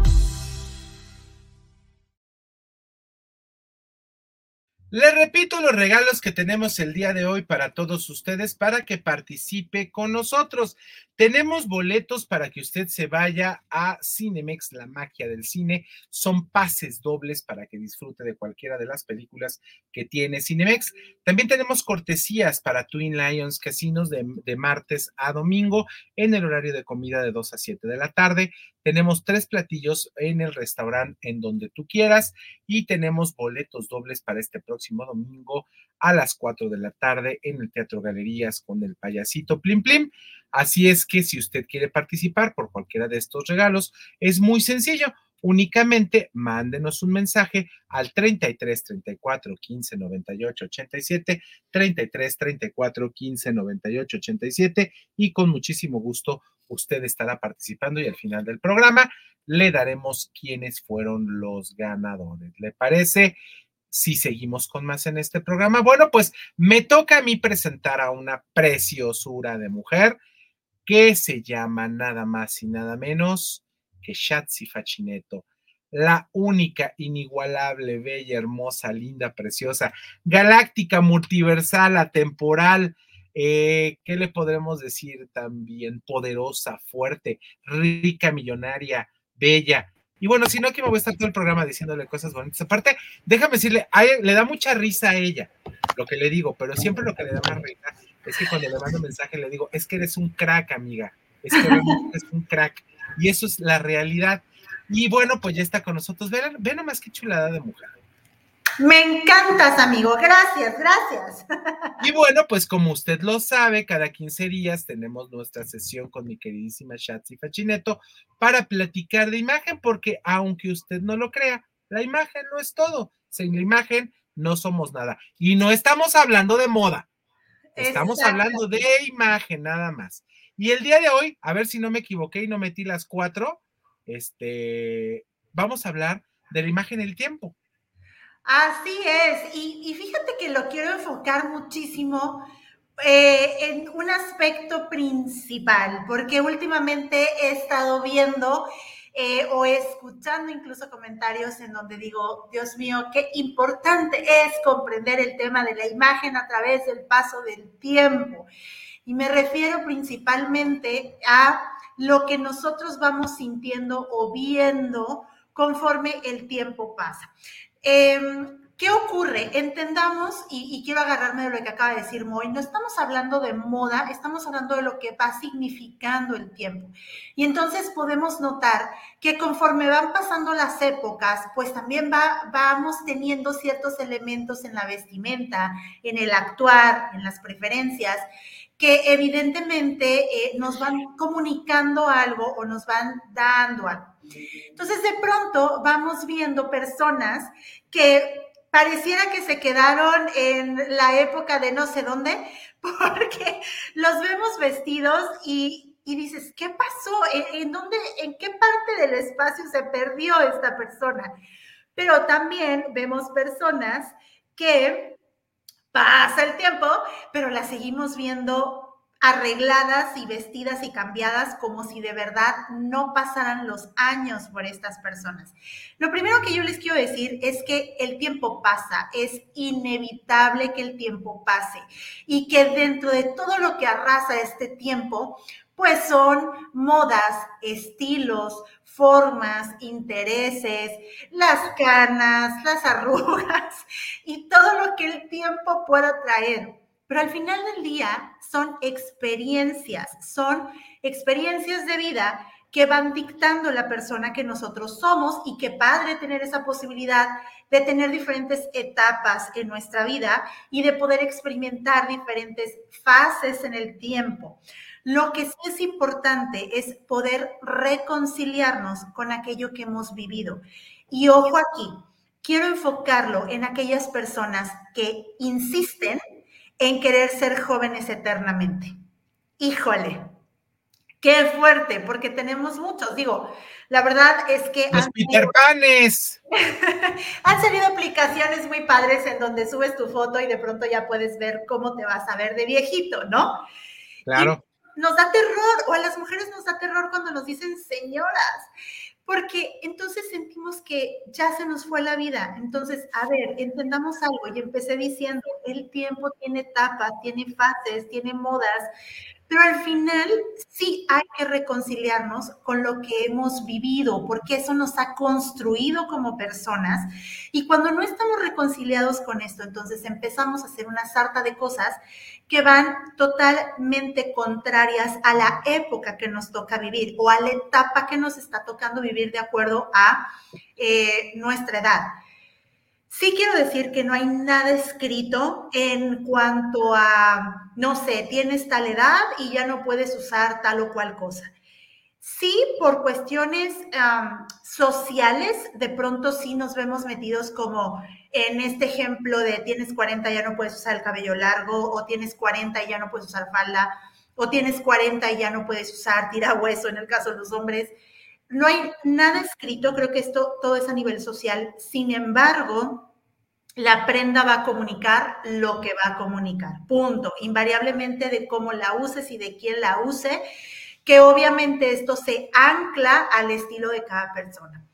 Les repito los regalos que tenemos el día de hoy para todos ustedes para que participe con nosotros. Tenemos boletos para que usted se vaya a Cinemex, la magia del cine. Son pases dobles para que disfrute de cualquiera de las películas que tiene Cinemex. También tenemos cortesías para Twin Lions Casinos de, martes a domingo en el horario de comida de 2 a 7 de la tarde. Tenemos tres platillos en el restaurante en donde tú quieras y tenemos boletos dobles para este próximo domingo a las 4 de la tarde en el Teatro Galerías con el payasito Plim Plim. Así es que si usted quiere participar por cualquiera de estos regalos, es muy sencillo. Únicamente mándenos un mensaje al 33 34 15 98 87, 33 34 15 98 87 y con muchísimo gusto usted estará participando y al final del programa le daremos quiénes fueron los ganadores. ¿Le parece? Si seguimos con más en este programa. Bueno, pues me toca a mí presentar a una preciosura de mujer que se llama nada más y nada menos que Shatsi Fachineto, la única, inigualable, bella, hermosa, linda, preciosa, galáctica, multiversal, atemporal, eh, ¿qué le podremos decir también? Poderosa, fuerte, rica, millonaria, bella. Y bueno, si no, aquí me voy a estar todo el programa diciéndole cosas bonitas. Aparte, déjame decirle, le da mucha risa a ella lo que le digo, pero siempre lo que le da más risa es que cuando le mando mensaje le digo, es que eres un crack, amiga, es que eres un crack. Y eso es la realidad. Y bueno, pues ya está con nosotros. Ven, ven nomás qué chulada de mujer. Me encantas, amigo. Gracias, gracias. Y bueno, pues como usted lo sabe, cada 15 días tenemos nuestra sesión con mi queridísima Shatsi Fachineto para platicar de imagen, porque aunque usted no lo crea, la imagen no es todo. Sin la imagen no somos nada. Y no estamos hablando de moda. Estamos hablando de imagen nada más. Y el día de hoy, a ver si no me equivoqué y no metí las cuatro, este, vamos a hablar de la imagen del tiempo. Así es, y, fíjate que lo quiero enfocar muchísimo eh, en un aspecto principal, porque últimamente he estado viendo eh, o escuchando incluso comentarios en donde digo, Dios mío, qué importante es comprender el tema de la imagen a través del paso del tiempo. Y me refiero principalmente a lo que nosotros vamos sintiendo o viendo conforme el tiempo pasa. Em, ¿Qué ocurre? Entendamos, y, quiero agarrarme de lo que acaba de decir Moy, no estamos hablando de moda, estamos hablando de lo que va significando el tiempo. Y entonces podemos notar que conforme van pasando las épocas, pues también va, vamos teniendo ciertos elementos en la vestimenta, en el actuar, en las preferencias, que evidentemente eh, nos van comunicando algo o nos van dando algo. Entonces, de pronto vamos viendo personas que pareciera que se quedaron en la época de no sé dónde, porque los vemos vestidos y, dices, ¿qué pasó? ¿En, dónde, en qué parte del espacio se perdió esta persona? Pero también vemos personas que pasa el tiempo, pero las seguimos viendo arregladas y vestidas y cambiadas como si de verdad no pasaran los años por estas personas. Lo primero que yo les quiero decir es que el tiempo pasa, es inevitable que el tiempo pase y que dentro de todo lo que arrasa este tiempo, pues son modas, estilos, formas, intereses, las canas, las arrugas y todo lo que el tiempo pueda traer pero al final del día son experiencias, son experiencias de vida que van dictando la persona que nosotros somos y qué padre tener esa posibilidad de tener diferentes etapas en nuestra vida y de poder experimentar diferentes fases en el tiempo. Lo que sí es importante es poder reconciliarnos con aquello que hemos vivido. Y ojo aquí, quiero enfocarlo en aquellas personas que insisten en querer ser jóvenes eternamente. Híjole, qué fuerte, porque tenemos muchos. Digo, la verdad es que... Los Peter Panes. han salido aplicaciones muy padres en donde subes tu foto y de pronto ya puedes ver cómo te vas a ver de viejito, ¿no? Claro. nos da terror, o a las mujeres nos da terror cuando nos dicen señoras porque entonces sentimos que ya se nos fue la vida. Entonces, a ver, entendamos algo. Y empecé diciendo, el tiempo tiene etapas, tiene fases, tiene modas, pero al final sí hay que reconciliarnos con lo que hemos vivido, porque eso nos ha construido como personas. Y cuando no estamos reconciliados con esto, entonces empezamos a hacer una sarta de cosas que van totalmente contrarias a la época que nos toca vivir o a la etapa que nos está tocando vivir de acuerdo a eh, nuestra edad. Sí quiero decir que no hay nada escrito en cuanto a, no sé, tienes tal edad y ya no puedes usar tal o cual cosa. Sí, por cuestiones sociales, de pronto sí nos vemos metidos como en este ejemplo de tienes 40 y ya no puedes usar el cabello largo, o tienes 40 y ya no puedes usar falda, o tienes 40 y ya no puedes usar tirahueso en el caso de los hombres. No hay nada escrito, creo que esto todo es a nivel social. Sin embargo, la prenda va a comunicar lo que va a comunicar. Punto. Invariablemente de cómo la uses y de quién la use, que obviamente esto se ancla al estilo de cada persona.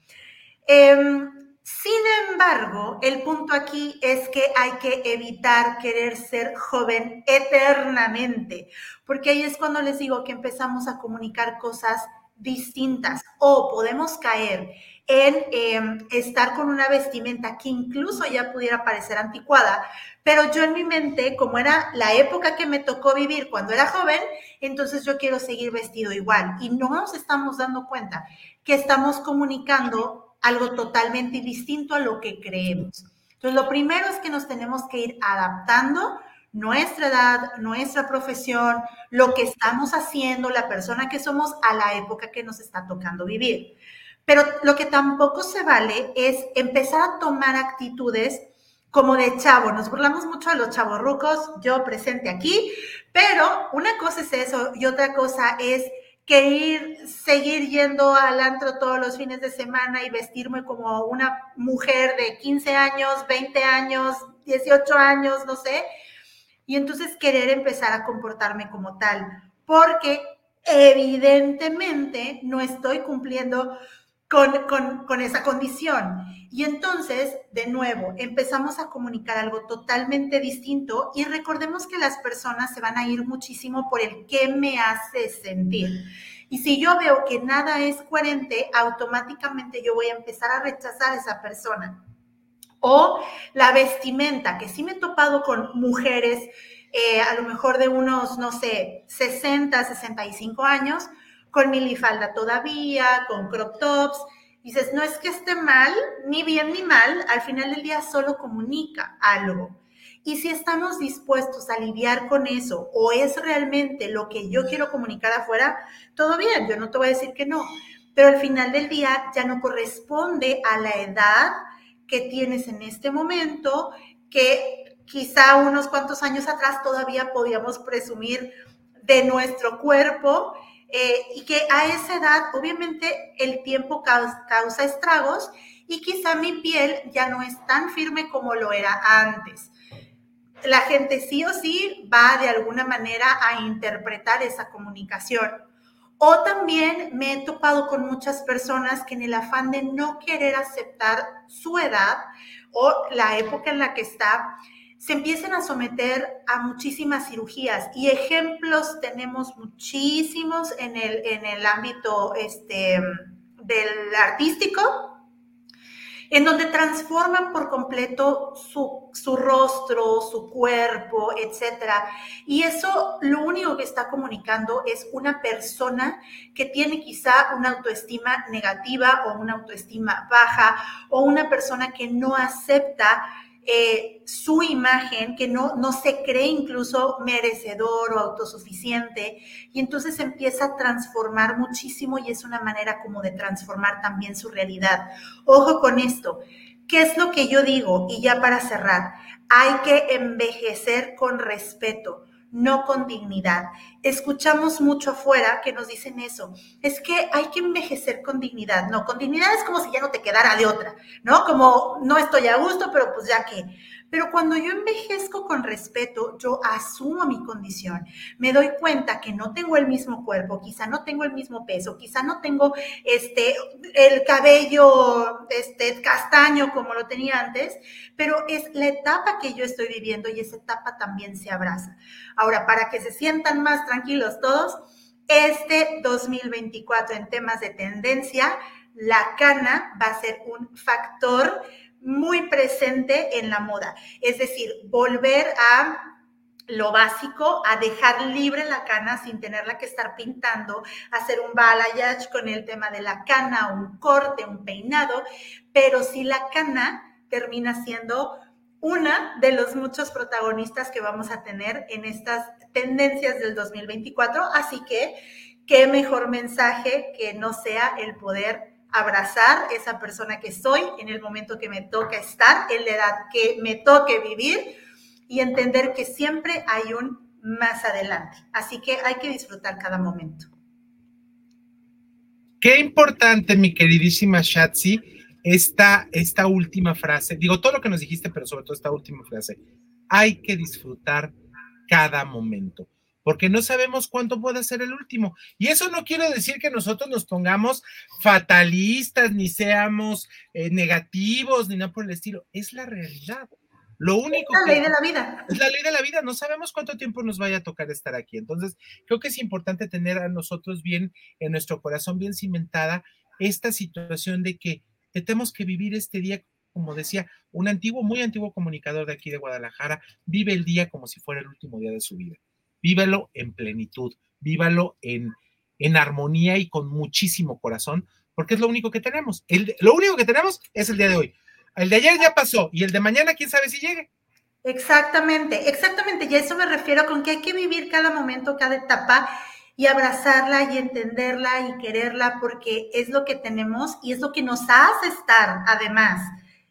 Em, sin embargo, el punto aquí es que hay que evitar querer ser joven eternamente, porque ahí es cuando les digo que empezamos a comunicar cosas distintas o podemos caer en em, estar con una vestimenta que incluso ya pudiera parecer anticuada, pero yo en mi mente, como era la época que me tocó vivir cuando era joven, entonces yo quiero seguir vestido igual y no nos estamos dando cuenta que estamos comunicando algo totalmente distinto a lo que creemos. Entonces, lo primero es que nos tenemos que ir adaptando nuestra edad, nuestra profesión, lo que estamos haciendo, la persona que somos a la época que nos está tocando vivir. Pero lo que tampoco se vale es empezar a tomar actitudes como de chavo. Nos burlamos mucho de los chavorrucos, yo presente aquí, pero una cosa es eso y otra cosa es que ir, seguir yendo al antro todos los fines de semana y vestirme como una mujer de 15 años, 20 años, 18 años, no sé, y entonces querer empezar a comportarme como tal, porque evidentemente no estoy cumpliendo con, con, esa condición. Y entonces, de nuevo, empezamos a comunicar algo totalmente distinto y recordemos que las personas se van a ir muchísimo por el qué me hace sentir. Y si yo veo que nada es coherente, automáticamente yo voy a empezar a rechazar a esa persona. O la vestimenta, que sí me he topado con mujeres, eh, a lo mejor de unos, no sé, 60, 65 años, con milifalda todavía, con crop tops. Dices, no es que esté mal, ni bien ni mal, al final del día solo comunica algo. Y si estamos dispuestos a lidiar con eso o es realmente lo que yo quiero comunicar afuera, todo bien, yo no te voy a decir que no, pero al final del día ya no corresponde a la edad que tienes en este momento, que quizá unos cuantos años atrás todavía podíamos presumir de nuestro cuerpo eh, y que a esa edad obviamente el tiempo causa, estragos y quizá mi piel ya no es tan firme como lo era antes. la gente sí o sí va de alguna manera a interpretar esa comunicación. O también me he topado con muchas personas que en el afán de no querer aceptar su edad o la época en la que está, se empiezan a someter a muchísimas cirugías. Y ejemplos tenemos muchísimos en el, en el ámbito este, del artístico, en donde transforman por completo su, su, rostro, su cuerpo, etc. Y eso lo único que está comunicando es una persona que tiene quizá una autoestima negativa o una autoestima baja o una persona que no acepta eh, su imagen, que no, no se cree incluso merecedor o autosuficiente, y entonces empieza a transformar muchísimo y es una manera como de transformar también su realidad. Ojo con esto, ¿qué es lo que yo digo? Y ya para cerrar, hay que envejecer con respeto no con dignidad. Escuchamos mucho afuera que nos dicen eso. Es que hay que envejecer con dignidad. No, con dignidad es como si ya no te quedara de otra, ¿no? Como no estoy a gusto, pero pues ya que. Pero cuando yo envejezco con respeto, yo asumo mi condición. Me doy cuenta que no tengo el mismo cuerpo, quizá no tengo el mismo peso, quizá no tengo este el cabello este castaño como lo tenía antes, pero es la etapa que yo estoy viviendo y esa etapa también se abraza. Ahora, para que se sientan más tranquilos todos, este 2024 en temas de tendencia, la cana va a ser un factor muy presente en la moda. Es decir, volver a lo básico, a dejar libre la cana sin tenerla que estar pintando, hacer un balayage con el tema de la cana, un corte, un peinado, pero si la cana termina siendo una de los muchos protagonistas que vamos a tener en estas tendencias del 2024, así que qué mejor mensaje que no sea el poder abrazar esa persona que soy en el momento que me toca estar, en la edad que me toque vivir y entender que siempre hay un más adelante. Así que hay que disfrutar cada momento. Qué importante, mi queridísima Shatsi, esta, esta última frase. Digo todo lo que nos dijiste, pero sobre todo esta última frase. Hay que disfrutar cada momento porque no sabemos cuánto puede ser el último. Y eso no quiere decir que nosotros nos pongamos fatalistas, ni seamos eh, negativos, ni nada por el estilo. Es la realidad. Lo único es la ley de la vida. Es la ley de la vida. No sabemos cuánto tiempo nos vaya a tocar estar aquí. Entonces, creo que es importante tener a nosotros bien en nuestro corazón, bien cimentada, esta situación de que tenemos que vivir este día como decía, un antiguo, muy antiguo comunicador de aquí de Guadalajara, vive el día como si fuera el último día de su vida vívalo en plenitud, vívalo en, en armonía y con muchísimo corazón, porque es lo único que tenemos. El, lo único que tenemos es el día de hoy. El de ayer ya pasó y el de mañana, quién sabe si llegue. Exactamente, exactamente. Y a eso me refiero con que hay que vivir cada momento, cada etapa y abrazarla y entenderla y quererla porque es lo que tenemos y es lo que nos hace estar además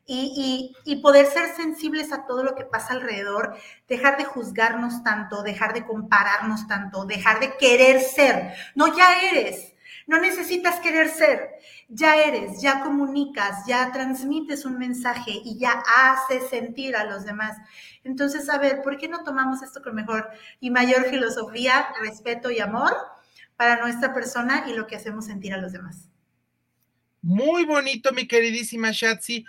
y, poder ser sensibles a todo lo que pasa alrededor, dejar de juzgarnos tanto, dejar de compararnos tanto, dejar de querer ser. No, ya eres. No necesitas querer ser, ya eres, ya comunicas, ya transmites un mensaje y ya haces sentir a los demás. Entonces, a ver, ¿por qué no tomamos esto con mejor y mayor filosofía, respeto y amor para nuestra persona y lo que hacemos sentir a los demás? Muy bonito, mi queridísima Shatsi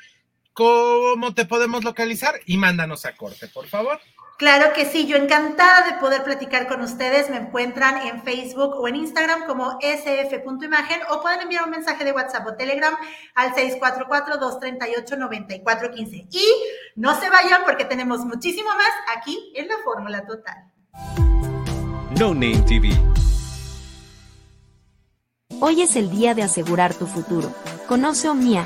cómo te podemos localizar y mándanos a corte, por favor. Claro que sí, yo encantada de poder platicar con ustedes. Me encuentran en Facebook o en Instagram como sf.imagen o pueden enviar un mensaje de WhatsApp o Telegram al 644-238-9415. Y no se vayan porque tenemos muchísimo más aquí en la Fórmula Total. No Name TV. Hoy es el día de asegurar tu futuro. Conoce Omnia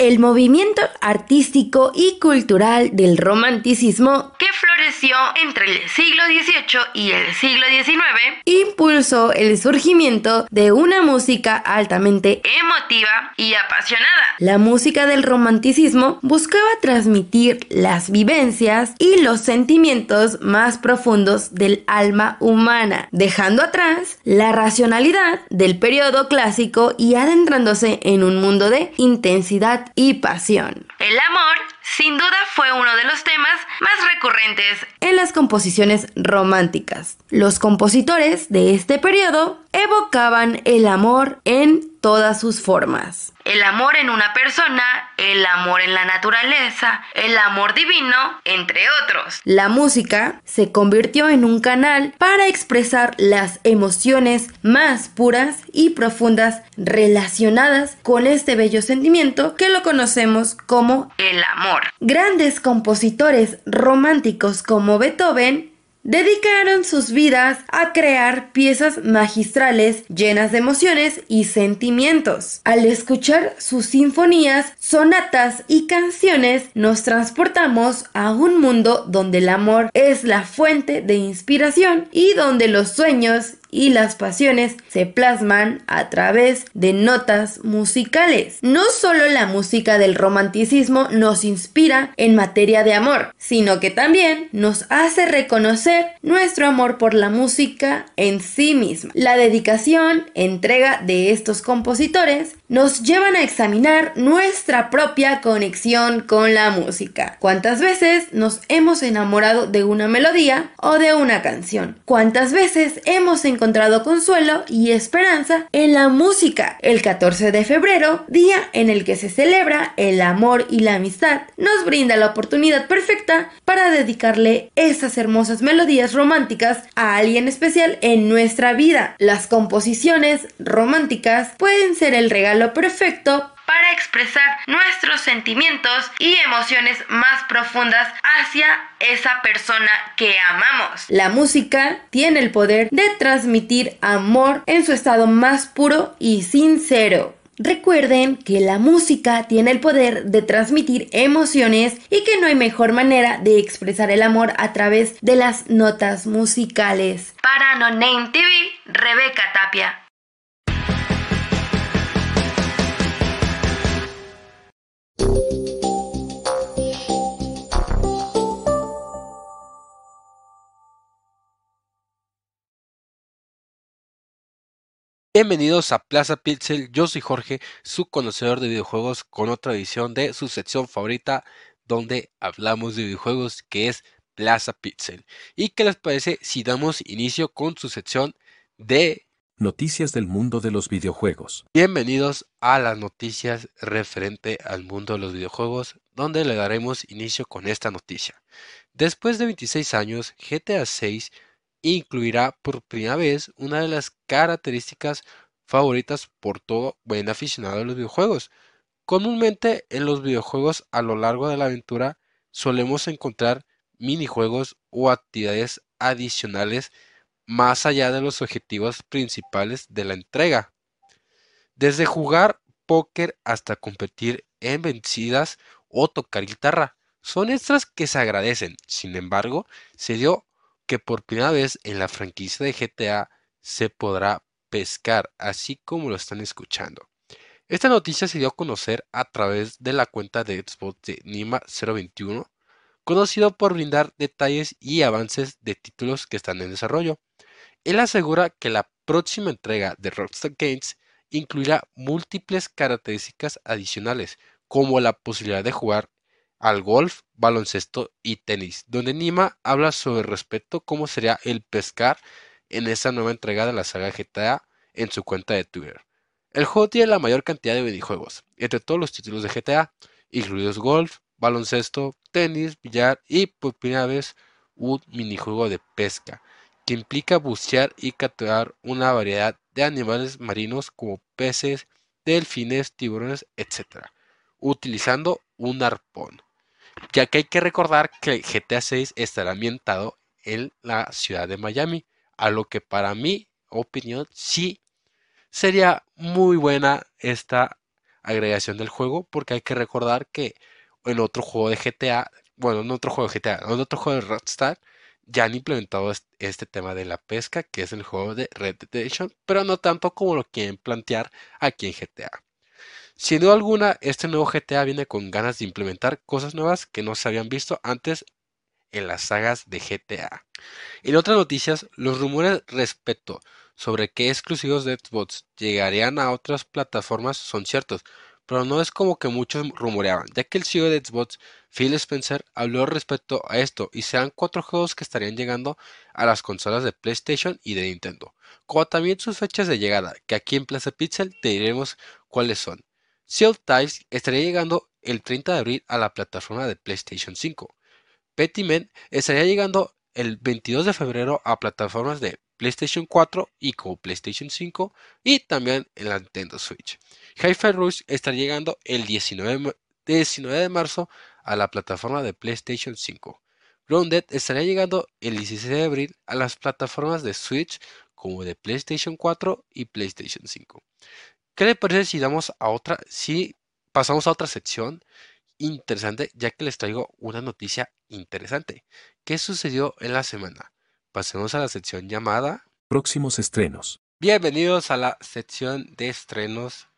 el movimiento artístico y cultural del romanticismo que floreció entre el siglo XVIII y el siglo XIX impulsó el surgimiento de una música altamente emotiva y apasionada. La música del romanticismo buscaba transmitir las vivencias y los sentimientos más profundos del alma humana, dejando atrás la racionalidad del periodo clásico y adentrándose en un mundo de intensidad y pasión. El amor sin duda fue uno de los temas más recurrentes en las composiciones románticas. Los compositores de este periodo evocaban el amor en todas sus formas. El amor en una persona, el amor en la naturaleza, el amor divino, entre otros. La música se convirtió en un canal para expresar las emociones más puras y profundas relacionadas con este bello sentimiento que lo conocemos como el amor. Grandes compositores románticos como Beethoven dedicaron sus vidas a crear piezas magistrales llenas de emociones y sentimientos. Al escuchar sus sinfonías, sonatas y canciones, nos transportamos a un mundo donde el amor es la fuente de inspiración y donde los sueños y las pasiones se plasman a través de notas musicales. No solo la música del romanticismo nos inspira en materia de amor, sino que también nos hace reconocer nuestro amor por la música en sí misma. La dedicación, entrega de estos compositores nos llevan a examinar nuestra propia conexión con la música. ¿Cuántas veces nos hemos enamorado de una melodía o de una canción? ¿Cuántas veces hemos encontrado consuelo y esperanza en la música? El 14 de febrero, día en el que se celebra el amor y la amistad, nos brinda la oportunidad perfecta para dedicarle esas hermosas melodías románticas a alguien especial en nuestra vida. Las composiciones románticas pueden ser el regalo perfecto para expresar nuestros sentimientos y emociones más profundas hacia esa persona que amamos. La música tiene el poder de transmitir amor en su estado más puro y sincero. Recuerden que la música tiene el poder de transmitir emociones y que no hay mejor manera de expresar el amor a través de las notas musicales. Para No Name TV, Rebeca Tapia. Bienvenidos a Plaza Pixel, yo soy Jorge, su conocedor de videojuegos con otra edición de su sección favorita donde hablamos de videojuegos que es Plaza Pixel. ¿Y qué les parece si damos inicio con su sección de Noticias del mundo de los videojuegos? Bienvenidos a las noticias referente al mundo de los videojuegos donde le daremos inicio con esta noticia. Después de 26 años, GTA 6 incluirá por primera vez una de las características favoritas por todo buen aficionado a los videojuegos, Comúnmente en los videojuegos a lo largo de la aventura solemos encontrar minijuegos o actividades adicionales más allá de los objetivos principales de la entrega. Desde jugar póker hasta competir en vencidas o tocar guitarra. Son extras que se agradecen. Sin embargo, se dio que por primera vez en la franquicia de GTA se podrá pescar, así como lo están escuchando. Esta noticia se dio a conocer a través de la cuenta de Xbox de Nima021, conocido por brindar detalles y avances de títulos que están en desarrollo. Él asegura que la próxima entrega de Rockstar Games incluirá múltiples características adicionales, como la posibilidad de jugar al golf, baloncesto y tenis, donde Nima habla sobre respeto cómo sería el pescar en esta nueva entrega de la saga GTA en su cuenta de Twitter. El juego tiene la mayor cantidad de minijuegos, entre todos los títulos de GTA, incluidos golf, baloncesto, tenis, billar y por primera vez un minijuego de pesca, que implica bucear y capturar una variedad de animales marinos como peces, delfines, tiburones, etc., utilizando un arpón. Ya que hay que recordar que GTA 6 estará ambientado en la ciudad de Miami, a lo que para mi opinión sí sería muy buena esta agregación del juego porque hay que recordar que en otro juego de GTA, bueno, en otro juego de GTA, en otro juego de Rockstar, ya han implementado este tema de la pesca, que es el juego de Red Dead Redemption, pero no tanto como lo quieren plantear aquí en GTA. Sin duda alguna, este nuevo GTA viene con ganas de implementar cosas nuevas que no se habían visto antes en las sagas de GTA. En otras noticias, los rumores respecto sobre qué exclusivos de Xbox llegarían a otras plataformas son ciertos, pero no es como que muchos rumoreaban, ya que el CEO de Xbox, Phil Spencer, habló respecto a esto y serán cuatro juegos que estarían llegando a las consolas de PlayStation y de Nintendo, como también sus fechas de llegada, que aquí en Plaza Pixel te diremos cuáles son. Sea of Ties estaría llegando el 30 de abril a la plataforma de PlayStation 5. Petty Men estaría llegando el 22 de febrero a plataformas de PlayStation 4 y como PlayStation 5 y también en la Nintendo Switch. Hi-Fi Rush estará llegando el 19, de marzo a la plataforma de PlayStation 5. Grounded estaría llegando el 16 de abril a las plataformas de Switch como de PlayStation 4 y PlayStation 5. ¿Qué le parece si damos a otra, si pasamos a otra sección interesante, ya que les traigo una noticia interesante? ¿Qué sucedió en la semana? Pasemos a la sección llamada Próximos estrenos. Bienvenidos a la sección de estrenos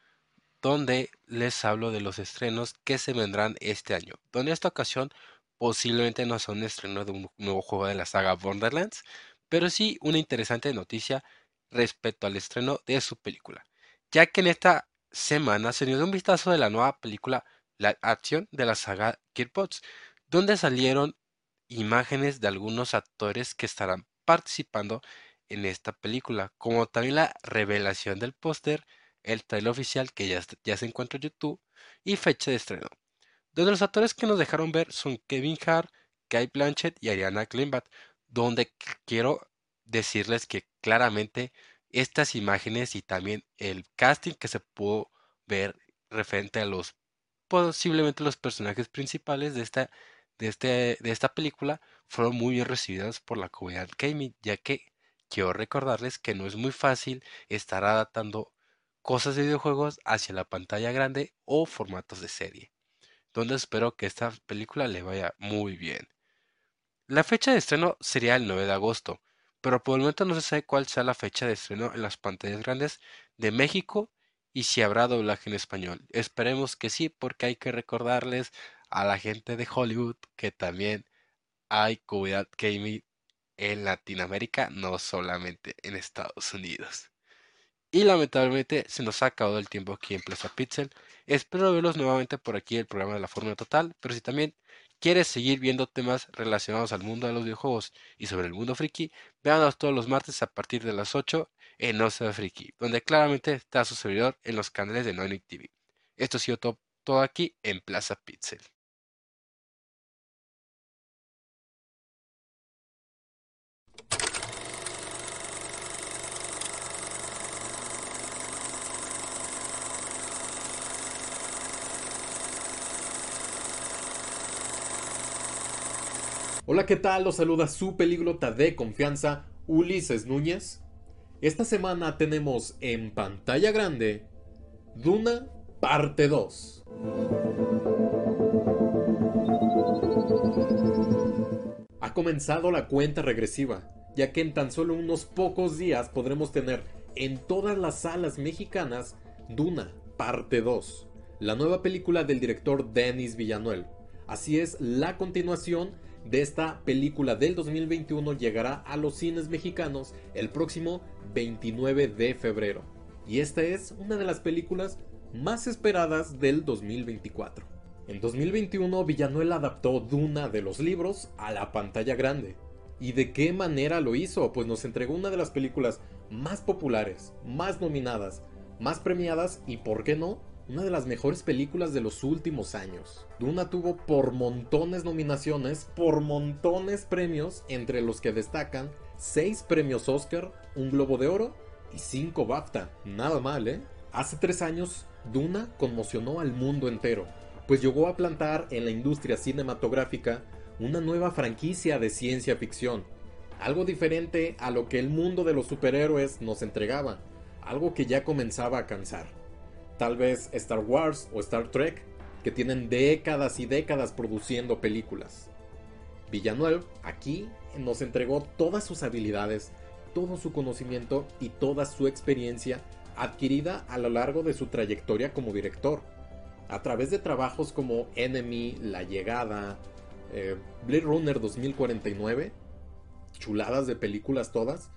donde les hablo de los estrenos que se vendrán este año. Donde en esta ocasión posiblemente no son un estreno de un nuevo juego de la saga Borderlands, pero sí una interesante noticia respecto al estreno de su película. Ya que en esta semana se dio un vistazo de la nueva película La Acción de la saga Gearbox, donde salieron imágenes de algunos actores que estarán participando en esta película, como también la revelación del póster, el trailer oficial que ya, se encuentra en YouTube y fecha de estreno. Donde los actores que nos dejaron ver son Kevin Hart, Guy Blanchett y Ariana Kleinbat, donde quiero decirles que claramente estas imágenes y también el casting que se pudo ver referente a los posiblemente los personajes principales de esta de, este, de esta película fueron muy bien recibidas por la comunidad gaming, ya que quiero recordarles que no es muy fácil estar adaptando cosas de videojuegos hacia la pantalla grande o formatos de serie, donde espero que esta película le vaya muy bien. La fecha de estreno sería el 9 de agosto, pero por el momento no se sabe cuál sea la fecha de estreno en las pantallas grandes de México y si habrá doblaje en español. Esperemos que sí, porque hay que recordarles a la gente de Hollywood que también hay comunidad gaming en Latinoamérica, no solamente en Estados Unidos. Y lamentablemente se nos ha acabado el tiempo aquí en Plaza Pixel. Espero verlos nuevamente por aquí el programa de la Fórmula Total, pero si también quieres seguir viendo temas relacionados al mundo de los videojuegos y sobre el mundo friki, véanos todos los martes a partir de las 8 en No Se Friki, donde claramente está su servidor en los canales de Noenic TV. Esto ha sido todo aquí en Plaza Pixel. Hola, ¿qué tal? Los saluda su pelíglota de confianza, Ulises Núñez. Esta semana tenemos en pantalla grande Duna parte 2. Ha comenzado la cuenta regresiva, ya que en tan solo unos pocos días podremos tener en todas las salas mexicanas Duna parte 2, la nueva película del director Denis Villanuel. Así es, la continuación de esta película del 2021 llegará a los cines mexicanos el próximo 29 de febrero. Y esta es una de las películas más esperadas del 2024. En 2021 Villanuel adaptó Duna de los libros a la pantalla grande. ¿Y de qué manera lo hizo? Pues nos entregó una de las películas más populares, más nominadas, más premiadas y, por qué no, una de las mejores películas de los últimos años. Duna tuvo por montones nominaciones, por montones premios, entre los que destacan 6 premios Oscar, un Globo de Oro y 5 BAFTA. Nada mal, ¿eh? Hace 3 años, Duna conmocionó al mundo entero, pues llegó a plantar en la industria cinematográfica una nueva franquicia de ciencia ficción, algo diferente a lo que el mundo de los superhéroes nos entregaba, algo que ya comenzaba a cansar. Tal vez Star Wars o Star Trek, que tienen décadas y décadas produciendo películas. Villanueva aquí nos entregó todas sus habilidades, todo su conocimiento y toda su experiencia adquirida a lo largo de su trayectoria como director, a través de trabajos como Enemy, La Llegada, eh, Blade Runner 2049, chuladas de películas todas,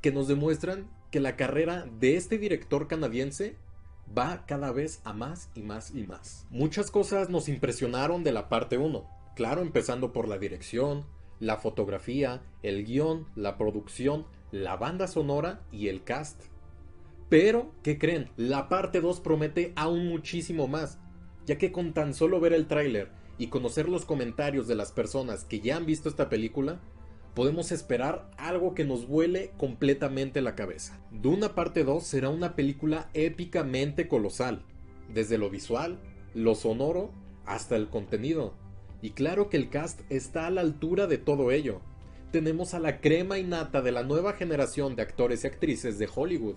que nos demuestran que la carrera de este director canadiense va cada vez a más y más y más. Muchas cosas nos impresionaron de la parte 1, claro, empezando por la dirección, la fotografía, el guion, la producción, la banda sonora y el cast. Pero, ¿qué creen? La parte 2 promete aún muchísimo más, ya que con tan solo ver el tráiler y conocer los comentarios de las personas que ya han visto esta película, podemos esperar algo que nos vuele completamente la cabeza. Duna parte 2 será una película épicamente colosal, desde lo visual, lo sonoro, hasta el contenido. Y claro que el cast está a la altura de todo ello. Tenemos a la crema innata de la nueva generación de actores y actrices de Hollywood,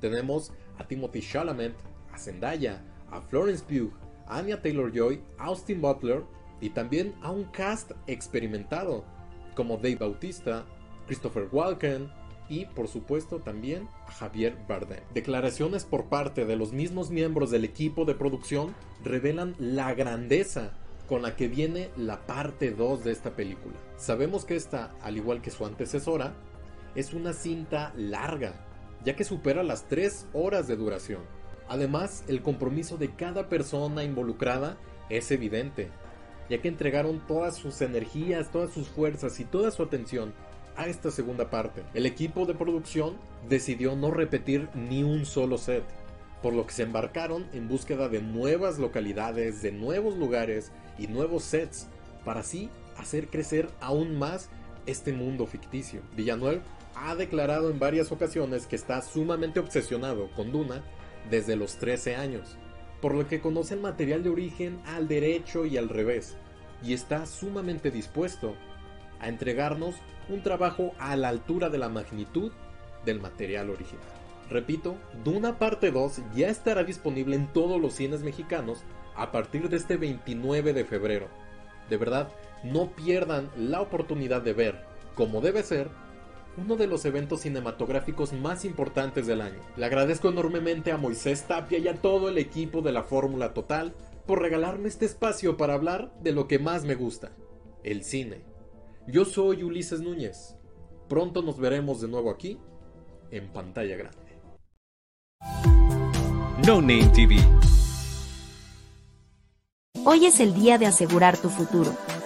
tenemos a Timothy Chalamet, a Zendaya, a Florence Pugh, Anya Taylor-Joy, Austin Butler y también a un cast experimentado como Dave Bautista, Christopher Walken y por supuesto también Javier Bardem. Declaraciones por parte de los mismos miembros del equipo de producción revelan la grandeza con la que viene la parte 2 de esta película. Sabemos que esta, al igual que su antecesora, es una cinta larga, ya que supera las 3 horas de duración. Además, el compromiso de cada persona involucrada es evidente, ya que entregaron todas sus energías, todas sus fuerzas y toda su atención a esta segunda parte. El equipo de producción decidió no repetir ni un solo set, por lo que se embarcaron en búsqueda de nuevas localidades, de nuevos lugares y nuevos sets, para así hacer crecer aún más este mundo ficticio. Villanueva ha declarado en varias ocasiones que está sumamente obsesionado con Duna desde los 13 años, por lo que conoce el material de origen al derecho y al revés, y está sumamente dispuesto a entregarnos un trabajo a la altura de la magnitud del material original. Repito, Duna parte 2 ya estará disponible en todos los cines mexicanos a partir de este 29 de febrero. De verdad, no pierdan la oportunidad de ver, como debe ser, uno de los eventos cinematográficos más importantes del año. Le agradezco enormemente a Moisés Tapia y a todo el equipo de la Fórmula Total por regalarme este espacio para hablar de lo que más me gusta, el cine. Yo soy Ulises Núñez. Pronto nos veremos de nuevo aquí, en pantalla grande. No Name TV. Hoy es el día de asegurar tu futuro.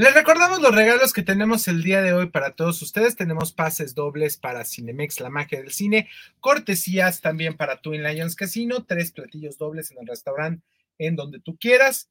Les recordamos los regalos que tenemos el día de hoy para todos ustedes. Tenemos pases dobles para Cinemex, la magia del cine, cortesías también para Twin Lions Casino, tres platillos dobles en el restaurante en donde tú quieras.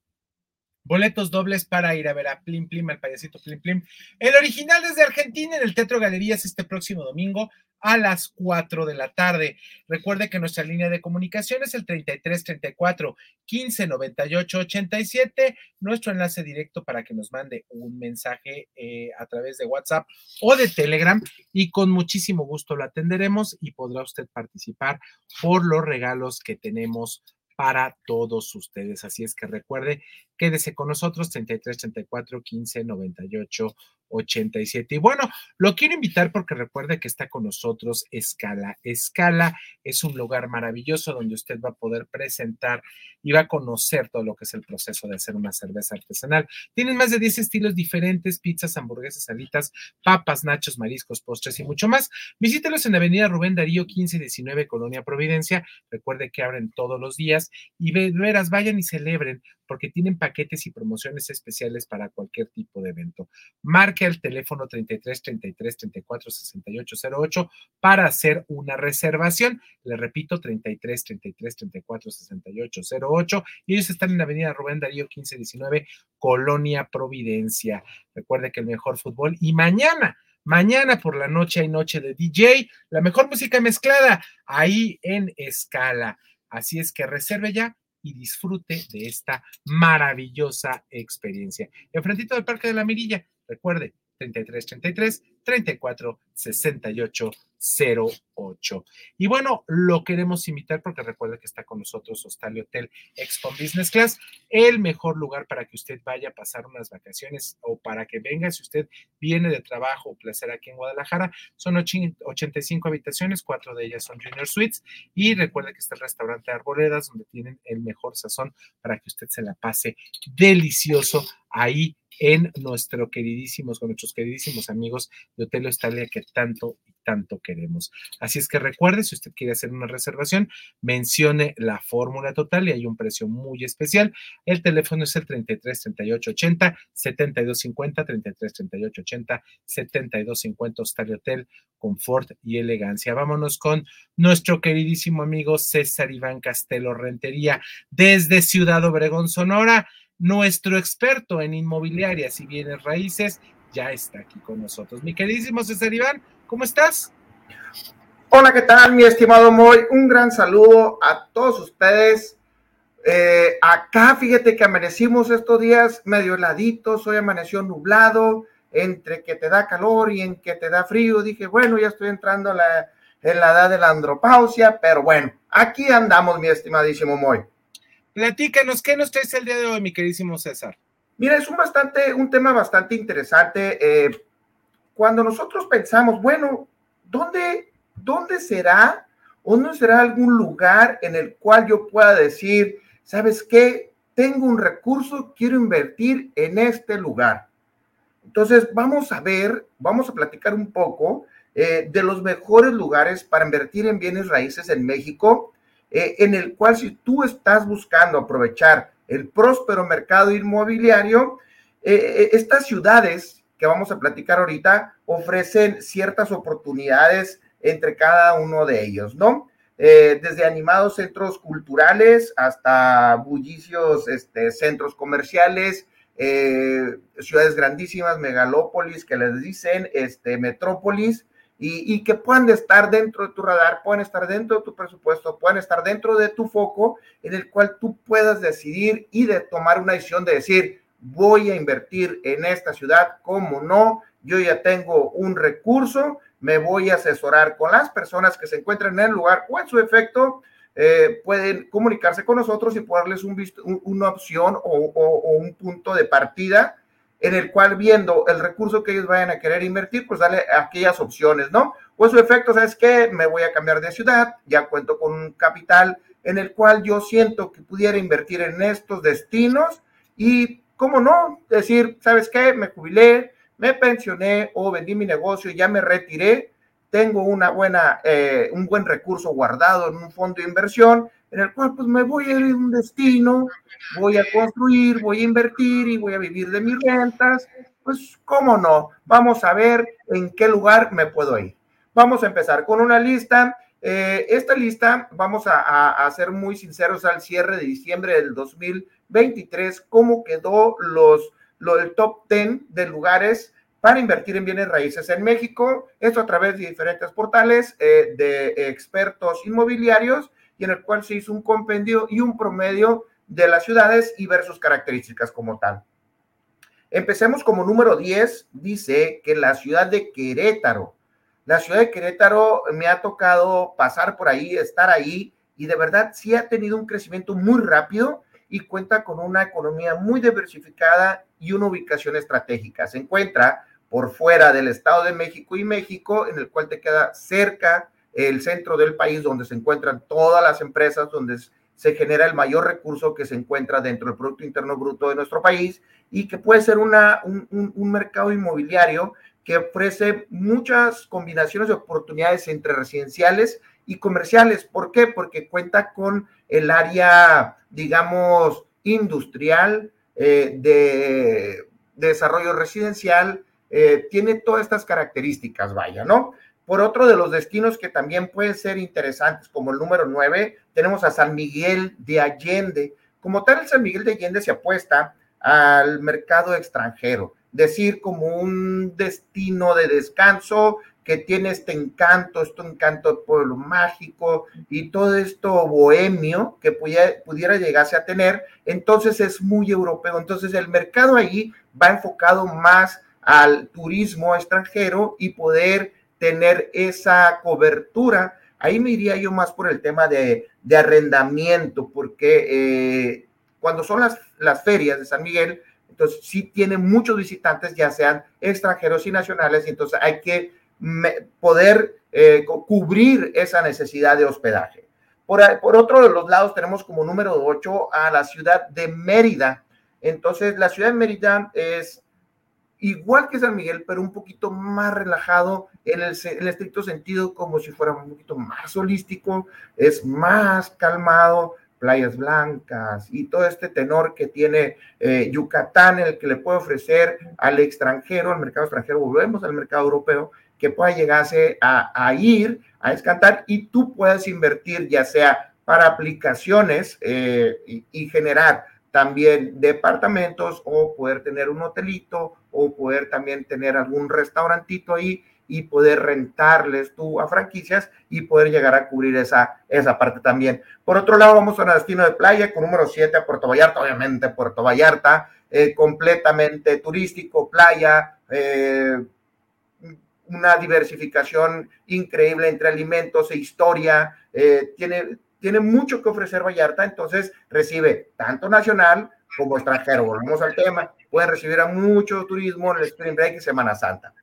Boletos dobles para ir a ver a Plim Plim, el payasito Plim Plim. El original desde Argentina en el Teatro Galerías este próximo domingo a las 4 de la tarde. Recuerde que nuestra línea de comunicación es el 33 34 15 98 87. Nuestro enlace directo para que nos mande un mensaje eh, a través de WhatsApp o de Telegram y con muchísimo gusto lo atenderemos y podrá usted participar por los regalos que tenemos para todos ustedes. Así es que recuerde, quédese con nosotros 33 34 15 98 87. Y bueno, lo quiero invitar porque recuerde que está con nosotros Escala. Escala es un lugar maravilloso donde usted va a poder presentar y va a conocer todo lo que es el proceso de hacer una cerveza artesanal. Tienen más de 10 estilos diferentes, pizzas, hamburguesas, salitas, papas, nachos, mariscos, postres y mucho más. Visítelos en Avenida Rubén Darío 1519, Colonia Providencia. Recuerde que abren todos los días y veras, vayan y celebren porque tienen paquetes y promociones especiales para cualquier tipo de evento. Marque al teléfono 33 33 34 68 08 para hacer una reservación. Le repito, 33 33 34 68 08 y ellos están en Avenida Rubén Darío 1519, Colonia Providencia. Recuerde que el mejor fútbol y mañana Mañana por la noche hay noche de DJ, la mejor música mezclada ahí en escala. Así es que reserve ya y disfrute de esta maravillosa experiencia. Enfrentito del Parque de la Mirilla, recuerde, 33 33 34 68 08. Y bueno, lo queremos invitar porque recuerda que está con nosotros Hostal Hotel Expo Business Class, el mejor lugar para que usted vaya a pasar unas vacaciones o para que venga si usted viene de trabajo o placer aquí en Guadalajara. Son 85 habitaciones, cuatro de ellas son Junior Suites y recuerde que está el restaurante Arboledas donde tienen el mejor sazón para que usted se la pase delicioso ahí en nuestro queridísimos, con nuestros queridísimos amigos de Hotel Hostalia que tanto y tanto queremos. Así es que recuerde, si usted quiere hacer una reservación, mencione la fórmula total y hay un precio muy especial. El teléfono es el 33 38 80 72 50 33 38 80 72 50 Hostalia Hotel, confort y elegancia. Vámonos con nuestro queridísimo amigo César Iván Castelo Rentería desde Ciudad Obregón, Sonora nuestro experto en inmobiliarias y bienes raíces ya está aquí con nosotros. Mi queridísimo César Iván, ¿cómo estás? Hola, ¿qué tal, mi estimado Moy? Un gran saludo a todos ustedes. Eh, acá, fíjate que amanecimos estos días medio heladitos, hoy amaneció nublado, entre que te da calor y en que te da frío. Dije, bueno, ya estoy entrando en la, en la edad de la andropausia, pero bueno, aquí andamos, mi estimadísimo Moy. Platícanos, ¿qué nos traes el día de hoy, mi queridísimo César? Mira, es un, bastante, un tema bastante interesante. Eh, cuando nosotros pensamos, bueno, ¿dónde, ¿dónde será o no será algún lugar en el cual yo pueda decir, ¿sabes qué? tengo un recurso, quiero invertir en este lugar. Entonces, vamos a ver, vamos a platicar un poco eh, de los mejores lugares para invertir en bienes raíces en México, eh, en el cual si tú estás buscando aprovechar el próspero mercado inmobiliario, eh, estas ciudades que vamos a platicar ahorita ofrecen ciertas oportunidades entre cada uno de ellos, ¿no? Eh, desde animados centros culturales hasta bullicios este, centros comerciales, eh, ciudades grandísimas, megalópolis, que les dicen, este, metrópolis, y, que puedan estar dentro de tu radar, pueden estar dentro de tu presupuesto, pueden estar dentro de tu foco, en el cual tú puedas decidir y de tomar una decisión de decir, voy a invertir en esta ciudad, como no, yo ya tengo un recurso, me voy a asesorar con las personas que se encuentran en el lugar o en su efecto eh, pueden comunicarse con nosotros y poderles un, una opción o, un punto de partida en el cual viendo el recurso que ellos vayan a querer invertir, pues darle aquellas opciones, ¿no? O en su efecto, ¿sabes qué? Me voy a cambiar de ciudad, ya cuento con un capital en el cual yo siento que pudiera invertir en estos destinos y, ¿cómo no? Decir, ¿sabes qué? Me jubilé, me pensioné o vendí mi negocio, ya me retiré, tengo una buena, eh, un buen recurso guardado en un fondo de inversión, en el cual pues me voy a ir a un destino, voy a construir, voy a invertir y voy a vivir de mis rentas, pues cómo no, vamos a ver en qué lugar me puedo ir. Vamos a empezar con una lista. Eh, esta lista, vamos a, a, ser muy sinceros al cierre de diciembre del 2023, cómo quedó los lo del top 10 de lugares para invertir en bienes raíces en México, esto a través de diferentes portales eh, de expertos inmobiliarios y en el cual se hizo un compendio y un promedio de las ciudades y ver sus características como tal. Empecemos como número 10, dice que la ciudad de Querétaro, la ciudad de Querétaro me ha tocado pasar por ahí, estar ahí y de verdad sí ha tenido un crecimiento muy rápido y cuenta con una economía muy diversificada y una ubicación estratégica. Se encuentra por fuera del Estado de México y México, en el cual te queda cerca el centro del país donde se encuentran todas las empresas, donde se genera el mayor recurso que se encuentra dentro del Producto Interno Bruto de nuestro país y que puede ser una, un, un mercado inmobiliario que ofrece muchas combinaciones de oportunidades entre residenciales y comerciales. ¿Por qué? Porque cuenta con el área, digamos, industrial, eh, de, desarrollo residencial, eh, tiene todas estas características, vaya, ¿no? Por otro de los destinos que también pueden ser interesantes, como el número 9, tenemos a San Miguel de Allende. Como tal, San Miguel de Allende se apuesta al mercado extranjero, decir, como un destino de descanso que tiene este encanto, este encanto de pueblo mágico y todo esto bohemio que pudiera, llegarse a tener, entonces es muy europeo. Entonces el mercado ahí va enfocado más al turismo extranjero y poder tener esa cobertura. Ahí me iría yo más por el tema de, de arrendamiento, porque eh, cuando son las, las ferias de San Miguel, entonces sí tiene muchos visitantes, ya sean extranjeros y nacionales, y entonces hay que poder eh, cubrir esa necesidad de hospedaje. Por, por, otro de los lados tenemos como número 8 a la ciudad de Mérida. Entonces, la ciudad de Mérida es igual que San Miguel, pero un poquito más relajado en el, estricto sentido, como si fuera un poquito más holístico, es más calmado, playas blancas y todo este tenor que tiene eh, Yucatán, el que le puede ofrecer al extranjero, al mercado extranjero, volvemos al mercado europeo, que pueda llegarse a, ir a escantar y tú puedas invertir ya sea para aplicaciones eh, y, generar también departamentos o poder tener un hotelito o poder también tener algún restaurantito ahí y poder rentarles tú a franquicias y poder llegar a cubrir esa, esa parte también. Por otro lado, vamos a un destino de playa con número 7 a Puerto Vallarta, obviamente Puerto Vallarta, eh, completamente turístico, playa, eh, una diversificación increíble entre alimentos e historia, eh, tiene, tiene mucho que ofrecer Vallarta, entonces recibe tanto nacional como extranjero. Volvemos al tema, pueden recibir a mucho turismo en el Spring Break y Semana Santa.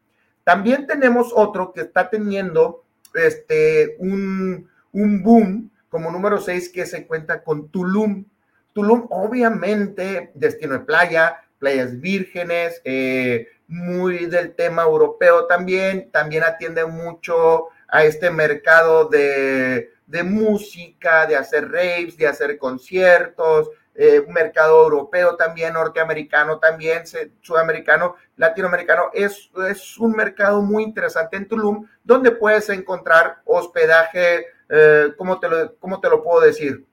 También tenemos otro que está teniendo este, un, un boom como número 6 que se cuenta con Tulum. Tulum, obviamente, destino de playa, playas vírgenes, eh, muy del tema europeo también, también atiende mucho a este mercado de, de música, de hacer raves, de hacer conciertos, eh, mercado europeo también, norteamericano también, sudamericano, latinoamericano. Es, es un mercado muy interesante en Tulum, donde puedes encontrar hospedaje, eh, ¿cómo, te lo, ¿cómo te lo puedo decir?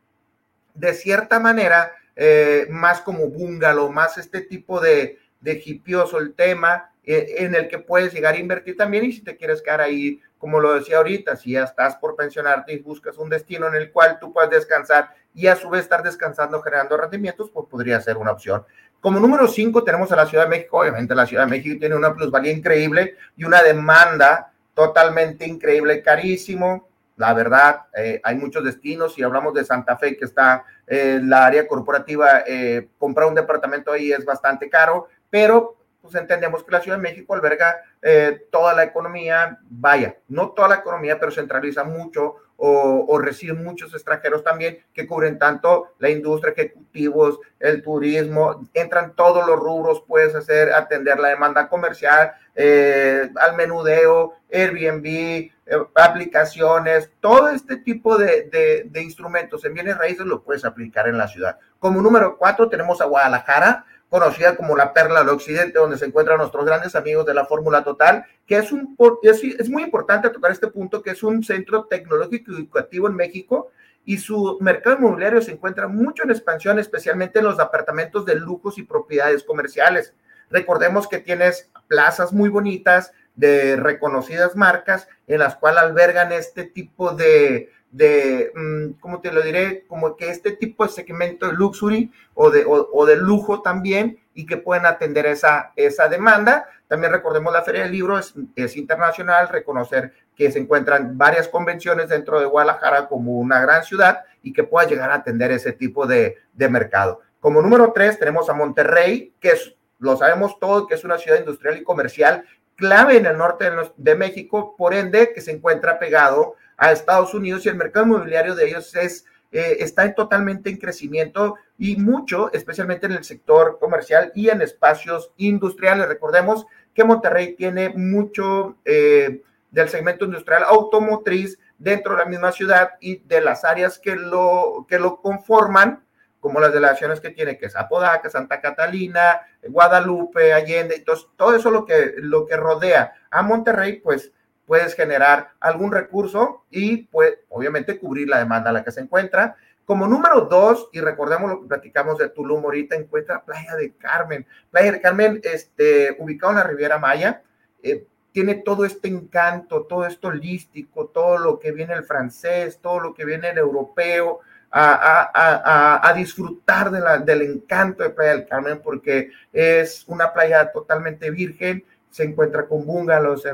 De cierta manera, eh, más como bungalow, más este tipo de, de hipioso el tema, en el que puedes llegar a invertir también y si te quieres quedar ahí, como lo decía ahorita, si ya estás por pensionarte y buscas un destino en el cual tú puedas descansar y a su vez estar descansando generando rendimientos, pues podría ser una opción. Como número cinco tenemos a la Ciudad de México, obviamente la Ciudad de México tiene una plusvalía increíble y una demanda totalmente increíble, carísimo, la verdad, eh, hay muchos destinos. Si hablamos de Santa Fe, que está en la área corporativa, eh, comprar un departamento ahí es bastante caro, pero pues entendemos que la Ciudad de México alberga eh, toda la economía, vaya, no toda la economía, pero centraliza mucho o, o, reciben muchos extranjeros también que cubren tanto la industria, ejecutivos, el turismo, entran todos los rubros, puedes hacer, atender la demanda comercial, eh, al menudeo, Airbnb, eh, aplicaciones, todo este tipo de, de, de instrumentos en bienes raíces lo puedes aplicar en la ciudad. Como número cuatro tenemos a Guadalajara, conocida como la perla del occidente, donde se encuentran nuestros grandes amigos de la Fórmula Total, que es, un, es, muy importante tocar este punto, que es un centro tecnológico y educativo en México, y su mercado inmobiliario se encuentra mucho en expansión, especialmente en los apartamentos de lujos y propiedades comerciales. Recordemos que tienes plazas muy bonitas de reconocidas marcas en las cuales albergan este tipo de, de, mm, ¿cómo te lo diré? Como que este tipo de segmento de luxury o de, o, de lujo también y que pueden atender esa, esa demanda. También recordemos la Feria del Libro es, es internacional, reconocer que se encuentran varias convenciones dentro de Guadalajara como una gran ciudad y que pueda llegar a atender ese tipo de, de mercado. Como número tres tenemos a Monterrey, que es, lo sabemos todos, que es una ciudad industrial y comercial clave en el norte de, de México, por ende que se encuentra pegado a Estados Unidos y el mercado inmobiliario de ellos es, eh, está en totalmente en crecimiento y mucho, especialmente en el sector comercial y en espacios industriales. Recordemos que Monterrey tiene mucho eh, del segmento industrial automotriz dentro de la misma ciudad y de las áreas que lo, que lo conforman, como las delegaciones que tiene, que es Apodaca, Santa Catalina, Guadalupe, Allende, entonces todo eso lo que, lo que rodea a Monterrey, pues puedes generar algún recurso y pues obviamente cubrir la demanda a la que se encuentra. Como número dos, y recordemos lo que platicamos de Tulum ahorita, encuentra Playa de Carmen. Playa de Carmen, este, ubicado en la Riviera Maya, eh, tiene todo este encanto, todo esto holístico, todo lo que viene el francés, todo lo que viene el europeo, a, a, disfrutar de la, del encanto de Playa del Carmen, porque es una playa totalmente virgen, se encuentra con bungalows,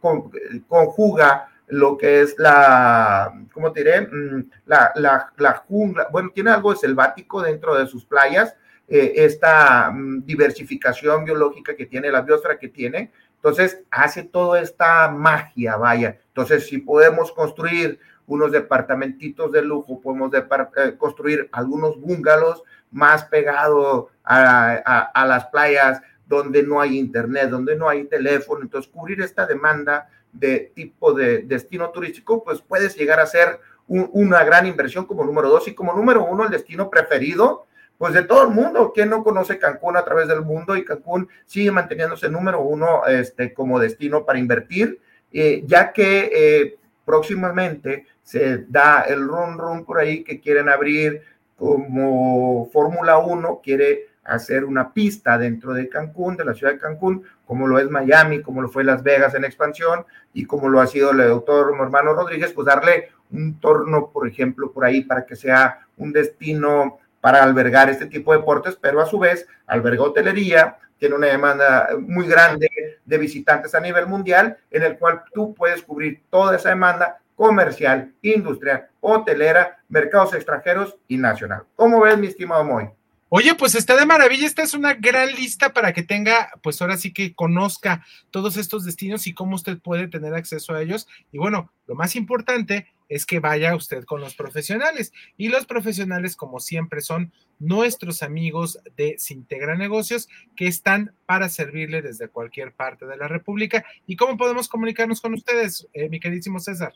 conjuga lo que es la, ¿cómo te diré? Mm, la, la, la, jungla, bueno, tiene algo selvático dentro de sus playas, eh, esta mm, diversificación biológica que tiene, la biosfera que tiene, entonces hace toda esta magia, vaya. Entonces, si podemos construir unos departamentitos de lujo, podemos de, eh, construir algunos bungalows más pegados a las playas, donde no hay internet, donde no hay teléfono. Entonces, cubrir esta demanda de tipo de destino turístico, pues puedes llegar a ser una gran inversión como número dos y como número uno el destino preferido, pues de todo el mundo. ¿Quién no conoce Cancún a través del mundo? Y Cancún sigue manteniéndose número uno este, como destino para invertir, eh, ya que eh, próximamente se da el run run por ahí que quieren abrir como Fórmula 1, quiere hacer una pista dentro de Cancún, de la ciudad de Cancún, como lo es Miami, como lo fue Las Vegas en expansión y como lo ha sido el doctor hermano Rodríguez, pues darle un torno, por ejemplo, por ahí para que sea un destino para albergar este tipo de deportes, pero a su vez alberga hotelería, tiene una demanda muy grande de visitantes a nivel mundial, en el cual tú puedes cubrir toda esa demanda comercial, industrial, hotelera, mercados extranjeros y nacional. ¿Cómo ves, mi estimado Moy? Oye, pues está de maravilla, esta es una gran lista para que tenga, pues ahora sí que conozca todos estos destinos y cómo usted puede tener acceso a ellos. Y bueno, lo más importante es que vaya usted con los profesionales. Y los profesionales, como siempre, son nuestros amigos de Sintegra Negocios que están para servirle desde cualquier parte de la República. ¿Y cómo podemos comunicarnos con ustedes, eh, mi queridísimo César?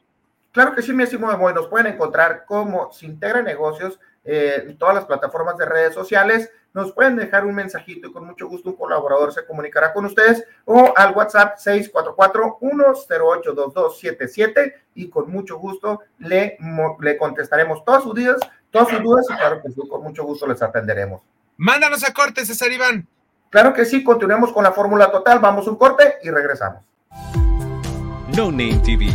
Claro que sí, mi estimado nos pueden encontrar como Sintegra Negocios eh, en todas las plataformas de redes sociales. Nos pueden dejar un mensajito y con mucho gusto un colaborador se comunicará con ustedes o al WhatsApp 644-108-2277 y con mucho gusto le, le contestaremos todas sus dudas, todas sus dudas y claro que sí, con mucho gusto les atenderemos. Mándanos a corte, César Iván. Claro que sí, continuemos con la fórmula total, vamos un corte y regresamos. No Name TV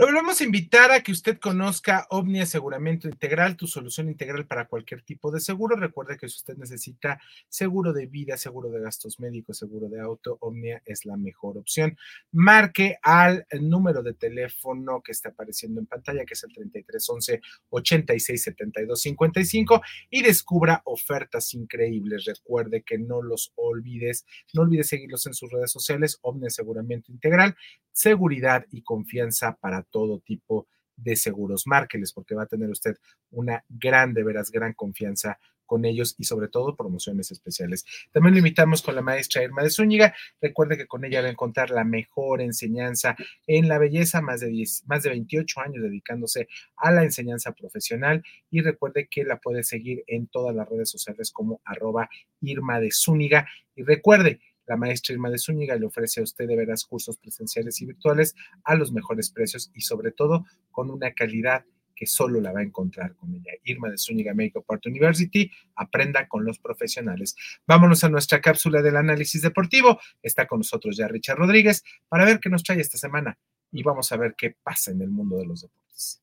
Lo volvemos a invitar a que usted conozca Omni Aseguramiento Integral, tu solución integral para cualquier tipo de seguro. Recuerde que si usted necesita seguro de vida, seguro de gastos médicos, seguro de auto, Omnia es la mejor opción. Marque al número de teléfono que está apareciendo en pantalla, que es el 3311 867255 y descubra ofertas increíbles. Recuerde que no los olvides, no olvides seguirlos en sus redes sociales, Omni Aseguramiento Integral, seguridad y confianza para todo tipo de seguros. Márqueles porque va a tener usted una gran, de veras, gran confianza con ellos y sobre todo promociones especiales. También lo invitamos con la maestra Irma de Zúñiga. Recuerde que con ella va a encontrar la mejor enseñanza en la belleza, más de, 10, más de 28 años dedicándose a la enseñanza profesional y recuerde que la puede seguir en todas las redes sociales como arroba Irma de Zúñiga. Y recuerde, la maestra Irma de Zúñiga le ofrece a usted de veras cursos presenciales y virtuales a los mejores precios y sobre todo con una calidad que solo la va a encontrar con ella. Irma de Zúñiga Makeup Art University, aprenda con los profesionales. Vámonos a nuestra cápsula del análisis deportivo. Está con nosotros ya Richard Rodríguez para ver qué nos trae esta semana y vamos a ver qué pasa en el mundo de los deportes.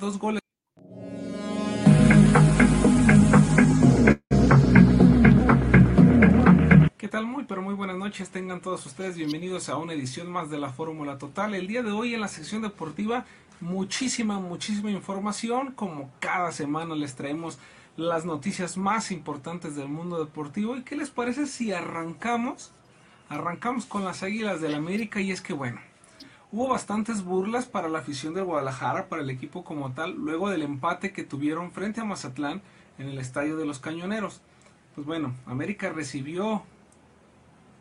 Dos goles ¿Qué tal? Muy, pero muy buenas noches. Tengan todos ustedes bienvenidos a una edición más de la Fórmula Total. El día de hoy en la sección deportiva, muchísima, muchísima información. Como cada semana les traemos las noticias más importantes del mundo deportivo. ¿Y qué les parece si arrancamos? Arrancamos con las Águilas del América y es que bueno, hubo bastantes burlas para la afición del Guadalajara, para el equipo como tal, luego del empate que tuvieron frente a Mazatlán en el Estadio de los Cañoneros. Pues bueno, América recibió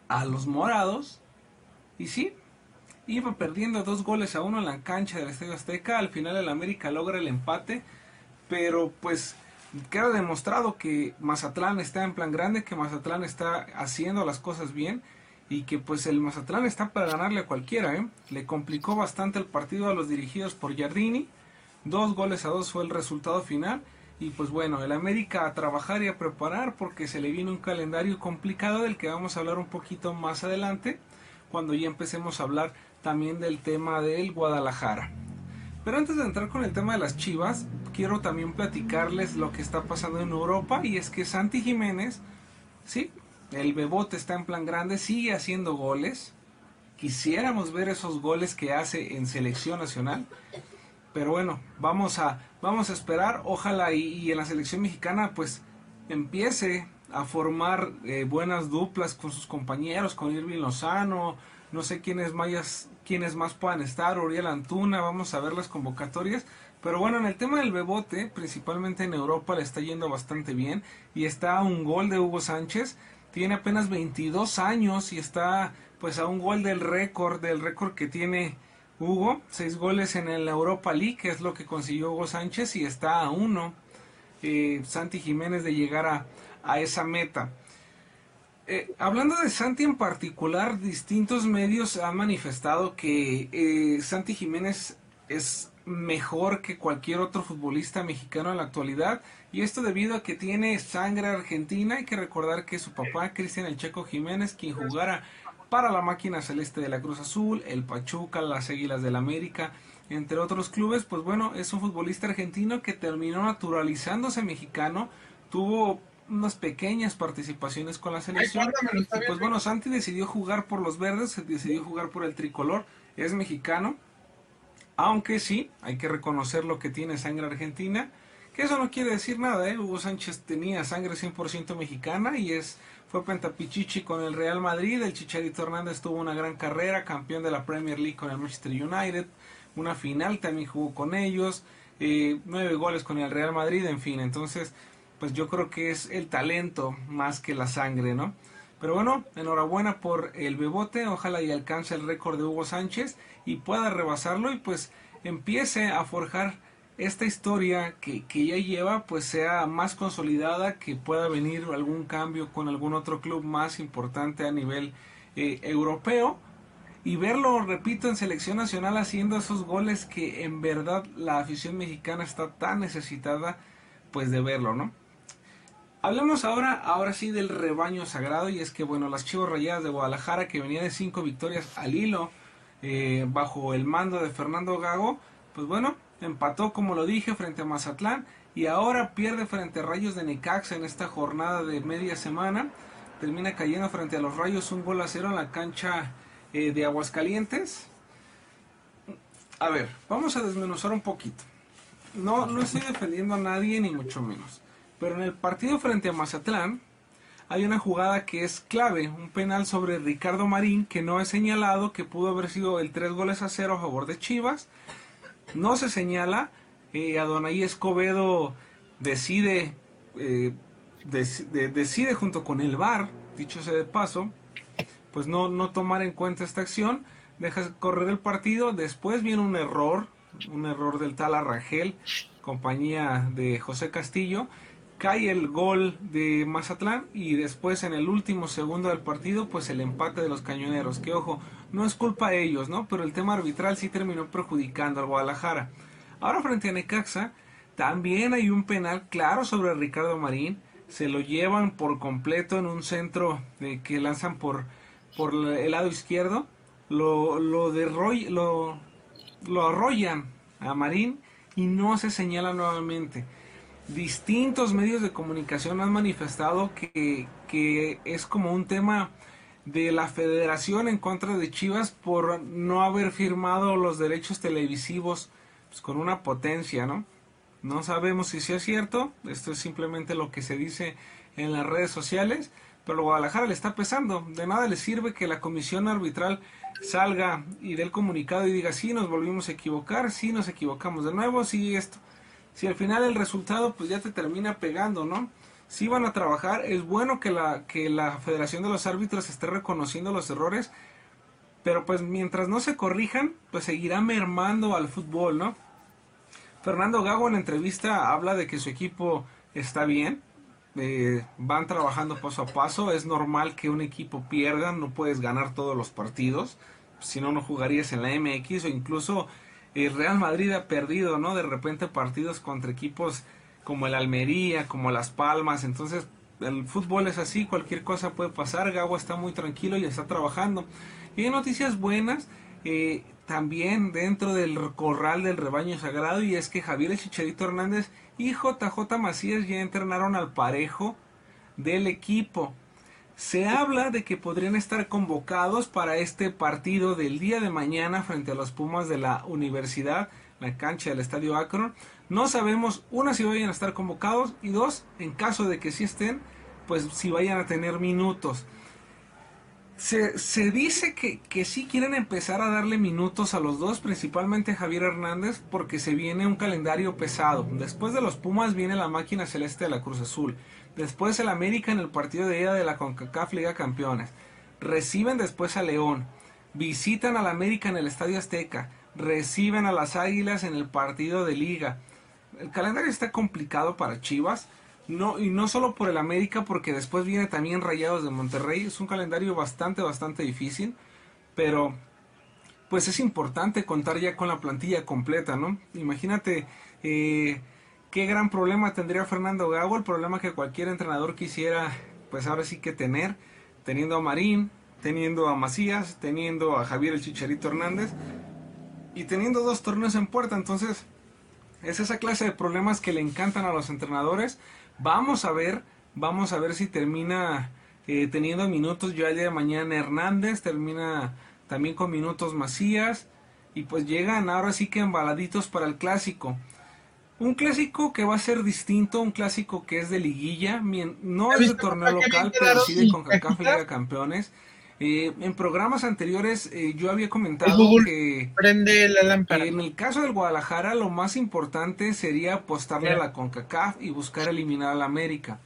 a los morados. Y sí, iba perdiendo dos goles a uno en la cancha del Estadio Azteca. Al final el América logra el empate. Pero pues queda demostrado que Mazatlán está en plan grande, que Mazatlán está haciendo las cosas bien. y que pues el Mazatlán está para ganarle a cualquiera, ¿eh? Le complicó bastante el partido a los dirigidos por Giardini. Dos goles a dos fue el resultado final. Y pues bueno, el América a trabajar y a preparar porque se le viene un calendario complicado del que vamos a hablar un poquito más adelante, cuando ya empecemos a hablar también del tema del Guadalajara. Pero antes de entrar con el tema de las Chivas, quiero también platicarles lo que está pasando en Europa y es que Santi Jiménez, sí, el bebote está en plan grande, sigue haciendo goles. Quisiéramos ver esos goles que hace en selección nacional. Pero bueno, vamos a, vamos a esperar. Ojalá y, en la selección mexicana pues empiece a formar eh, buenas duplas con sus compañeros, con Irving Lozano, no sé quiénes más, quiénes más puedan estar, Uriel Antuna, vamos a ver las convocatorias. Pero bueno, en el tema del bebote, principalmente en Europa, le está yendo bastante bien y está un gol de Hugo Sánchez tiene apenas 22 años y está pues a un gol del récord, del récord que tiene Hugo, seis goles en el Europa League, que es lo que consiguió Hugo Sánchez y está a uno eh, Santi Jiménez de llegar a, a esa meta. Eh, hablando de Santi en particular, distintos medios han manifestado que eh, Santi Jiménez es mejor que cualquier otro futbolista mexicano en la actualidad y esto debido a que tiene sangre argentina. Hay que recordar que su papá, Cristian El Checo Jiménez, quien jugara para la máquina celeste de la Cruz Azul, el Pachuca, las Águilas del América, entre otros clubes, pues bueno, es un futbolista argentino que terminó naturalizándose mexicano, tuvo unas pequeñas participaciones con la selección. pues bueno, Santi decidió jugar por los verdes, decidió jugar por el tricolor, es mexicano, aunque sí, hay que reconocer lo que tiene sangre argentina, que eso no quiere decir nada, ¿eh? Hugo Sánchez tenía sangre 100% mexicana y es fue pentapichichi con el Real Madrid, el Chicharito Hernández tuvo una gran carrera, campeón de la Premier League con el Manchester United, una final también jugó con ellos, eh, nueve goles con el Real Madrid, en fin, entonces pues yo creo que es el talento más que la sangre, ¿no? Pero bueno, enhorabuena por el bebote, ojalá y alcance el récord de Hugo Sánchez y pueda rebasarlo y pues empiece a forjar esta historia que, ya lleva pues sea más consolidada, que pueda venir algún cambio con algún otro club más importante a nivel eh, europeo y verlo, repito, en selección nacional haciendo esos goles que en verdad la afición mexicana está tan necesitada pues de verlo, ¿no? Hablemos ahora, ahora sí, del rebaño sagrado. Y es que, bueno, las Chivas Rayadas de Guadalajara, que venía de cinco victorias al hilo, eh, bajo el mando de Fernando Gago, pues bueno, empató, como lo dije, frente a Mazatlán. Y ahora pierde frente a Rayos de Necaxa en esta jornada de media semana. Termina cayendo frente a los Rayos un gol a cero en la cancha eh, de Aguascalientes. A ver, vamos a desmenuzar un poquito. No, no estoy defendiendo a nadie, ni mucho menos. Pero en el partido frente a Mazatlán hay una jugada que es clave, un penal sobre Ricardo Marín que no es señalado, que pudo haber sido el 3 goles a 0 a favor de Chivas. No se señala, eh, Adonai Escobedo decide, eh, decide junto con el VAR, dicho sea de paso, pues no, no tomar en cuenta esta acción, deja correr el partido, después viene un error, un error del tal Arrangel, compañía de José Castillo, cae el gol de Mazatlán y después en el último segundo del partido pues el empate de los cañoneros que ojo no es culpa de ellos no pero el tema arbitral sí terminó perjudicando al Guadalajara. Ahora frente a Necaxa también hay un penal claro sobre Ricardo Marín se lo llevan por completo en un centro de, que lanzan por por el lado izquierdo lo lo, lo lo arrollan a Marín y no se señala nuevamente distintos medios de comunicación han manifestado que, es como un tema de la federación en contra de Chivas por no haber firmado los derechos televisivos pues, con una potencia, ¿no? No sabemos si sea cierto, esto es simplemente lo que se dice en las redes sociales, pero Guadalajara le está pesando. De nada le sirve que la comisión arbitral salga y dé el comunicado y diga, sí, nos volvimos a equivocar, sí, nos equivocamos de nuevo, sí, esto si al final el resultado pues ya te termina pegando, ¿no? Si van a trabajar, es bueno que la, que la Federación de los Árbitros esté reconociendo los errores, pero pues mientras no se corrijan, pues seguirá mermando al fútbol, ¿no? Fernando Gago en entrevista habla de que su equipo está bien, eh, van trabajando paso a paso. Es normal que un equipo pierda, no puedes ganar todos los partidos, si no, no jugarías en la MX o incluso el Real Madrid ha perdido, ¿no? De repente partidos contra equipos como el Almería, como Las Palmas, entonces el fútbol es así, cualquier cosa puede pasar, Gago está muy tranquilo y está trabajando. Y hay noticias buenas, eh, también dentro del corral del rebaño sagrado, y es que Javier Chicharito Hernández y JJ Macías ya entrenaron al parejo del equipo. Se habla de que podrían estar convocados para este partido del día de mañana frente a los Pumas de la Universidad, la cancha del Estadio Akron. No sabemos, una, si vayan a estar convocados y dos, en caso de que sí estén, pues si vayan a tener minutos. Se, dice que, que sí quieren empezar a darle minutos a los dos, principalmente Javier Hernández, porque se viene un calendario pesado. Después de los Pumas viene la máquina celeste de la Cruz Azul. Después el América en el partido de ida de la CONCACAF Liga Campeones. Reciben después a León. Visitan al América en el Estadio Azteca. Reciben a las Águilas en el partido de Liga el calendario está complicado para Chivas. No, y no solo por el América, porque después viene también Rayados de Monterrey. Es un calendario bastante, bastante difícil. Pero, pues es importante contar ya con la plantilla completa, ¿no? Imagínate eh, qué gran problema tendría Fernando Gago. El problema que cualquier entrenador quisiera, pues ahora sí que tener. Teniendo a Marín, teniendo a Macías, teniendo a Javier el Chicharito Hernández. Y teniendo dos torneos en puerta. Entonces, es esa clase de problemas que le encantan a los entrenadores. Vamos a ver, vamos a ver si termina eh, teniendo minutos yo el de mañana Hernández, termina también con minutos Macías y pues llegan ahora sí que embaladitos para el clásico. Un clásico que va a ser distinto, un clásico que es de liguilla, no es de torneo local, pero sí de CONCACAF Liga Campeones. Eh, en programas anteriores eh, yo había comentado que prende la lámpara. en el caso del Guadalajara lo más importante sería apostarle a la CONCACAF y buscar eliminar al América.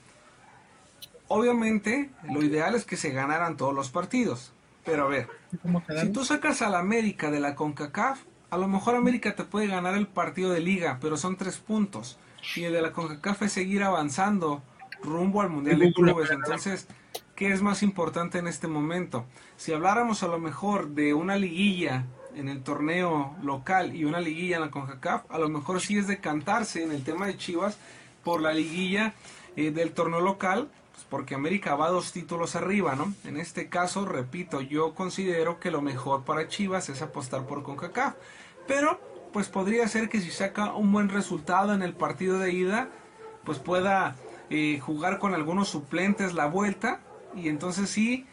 Obviamente lo ideal es que se ganaran todos los partidos, pero a ver, si tú sacas al América de la CONCACAF, a lo mejor América te puede ganar el partido de liga, pero son tres puntos. Y el de la CONCACAF es seguir avanzando rumbo al Mundial de Clubes. Entonces, ¿Qué es más importante en este momento? Si habláramos a lo mejor de una liguilla en el torneo local y una liguilla en la CONCACAF, a lo mejor sí es de cantarse en el tema de Chivas por la liguilla eh, del torneo local, pues porque América va dos títulos arriba, ¿no? En este caso, repito, yo considero que lo mejor para Chivas es apostar por CONCACAF, pero pues podría ser que si saca un buen resultado en el partido de ida, pues pueda eh, jugar con algunos suplentes la vuelta y entonces sí,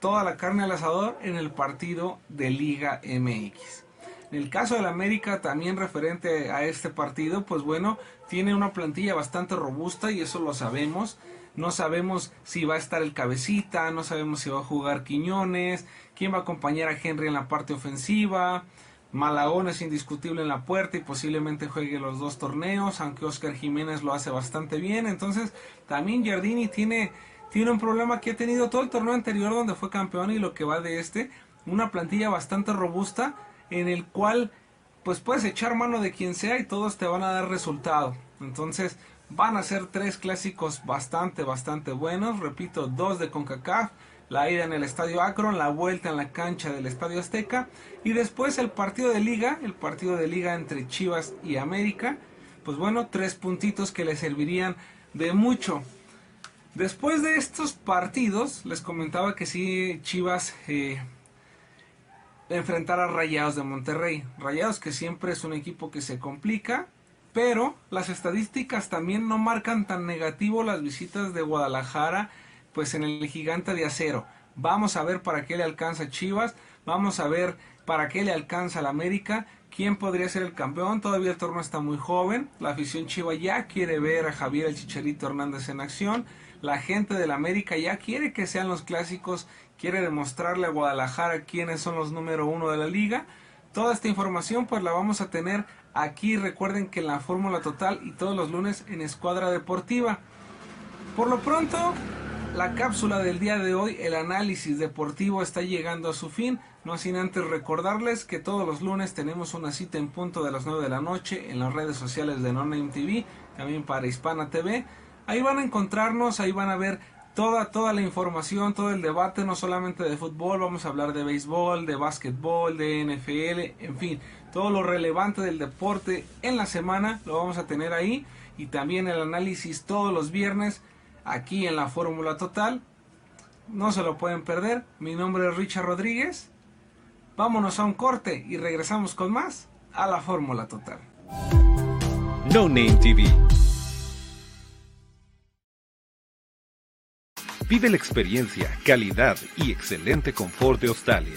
toda la carne al asador en el partido de Liga MX. En el caso del América, también referente a este partido, pues bueno, tiene una plantilla bastante robusta y eso lo sabemos. No sabemos si va a estar el cabecita, no sabemos si va a jugar Quiñones, quién va a acompañar a Henry en la parte ofensiva. Malagón es indiscutible en la puerta y posiblemente juegue los dos torneos, aunque Oscar Jiménez lo hace bastante bien. Entonces, también Giardini tiene tiene un problema que ha tenido todo el torneo anterior donde fue campeón y lo que va de este, una plantilla bastante robusta en el cual pues puedes echar mano de quien sea y todos te van a dar resultado. Entonces van a ser tres clásicos bastante, bastante buenos. Repito, dos de CONCACAF, la ida en el Estadio Akron, la vuelta en la cancha del Estadio Azteca y después el partido de liga, el partido de liga entre Chivas y América. Pues bueno, tres puntitos que le servirían de mucho Después de estos partidos, les comentaba que sí, Chivas eh, enfrentara a Rayados de Monterrey. Rayados que siempre es un equipo que se complica, pero las estadísticas también no marcan tan negativo las visitas de Guadalajara, pues en el gigante de acero. Vamos a ver para qué le alcanza Chivas, vamos a ver para qué le alcanza la América, quién podría ser el campeón. Todavía el torneo está muy joven, la afición Chiva ya quiere ver a Javier el Chicharito Hernández en acción. La gente del América ya quiere que sean los clásicos, quiere demostrarle a Guadalajara quiénes son los número uno de la liga. Toda esta información pues la vamos a tener aquí. Recuerden que en la Fórmula Total y todos los lunes en Escuadra Deportiva. Por lo pronto, la cápsula del día de hoy, el análisis deportivo está llegando a su fin. No sin antes recordarles que todos los lunes tenemos una cita en punto de las 9 de la noche en las redes sociales de No TV, también para Hispana TV Ahí van a encontrarnos, ahí van a ver toda, toda la información, todo el debate, no solamente de fútbol, vamos a hablar de béisbol, de básquetbol, de NFL, en fin, todo lo relevante del deporte en la semana lo vamos a tener ahí y también el análisis todos los viernes aquí en la Fórmula Total. No se lo pueden perder. Mi nombre es Richard Rodríguez. Vámonos a un corte y regresamos con más a la Fórmula Total. No Name TV. Vive la experiencia, calidad y excelente confort de Australia.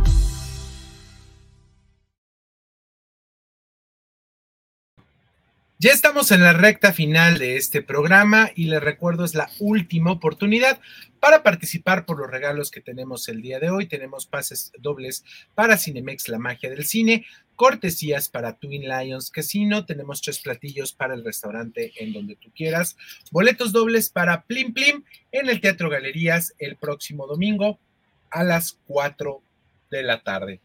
Ya estamos en la recta final de este programa y les recuerdo es la última oportunidad para participar por los regalos que tenemos el día de hoy. Tenemos pases dobles para Cinemex, la magia del cine, cortesías para Twin Lions Casino, tenemos tres platillos para el restaurante en donde tú quieras, boletos dobles para Plim Plim en el Teatro Galerías el próximo domingo a las 4 de la tarde.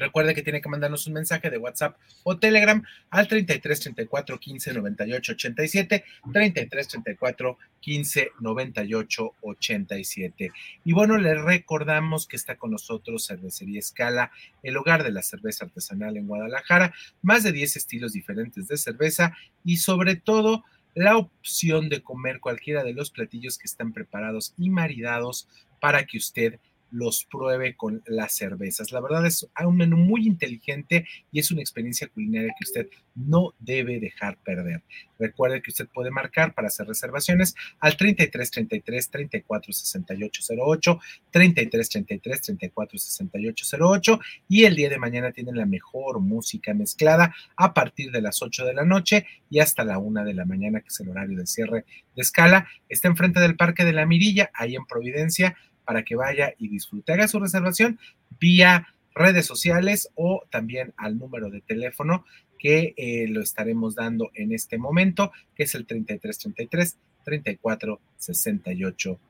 Recuerde que tiene que mandarnos un mensaje de WhatsApp o Telegram al 33 34 15 98 87, 33 34 15 98 87. Y bueno, le recordamos que está con nosotros Cervecería Escala, el hogar de la cerveza artesanal en Guadalajara, más de 10 estilos diferentes de cerveza y sobre todo la opción de comer cualquiera de los platillos que están preparados y maridados para que usted los pruebe con las cervezas. La verdad es un menú muy inteligente y es una experiencia culinaria que usted no debe dejar perder. Recuerde que usted puede marcar para hacer reservaciones al 33 33 34 68 08, 33 33 34 68 08 y el día de mañana tienen la mejor música mezclada a partir de las 8 de la noche y hasta la 1 de la mañana, que es el horario de cierre de escala. Está enfrente del Parque de la Mirilla, ahí en Providencia para que vaya y disfrute. Haga su reservación vía redes sociales o también al número de teléfono que eh, lo estaremos dando en este momento, que es el 3333 34 68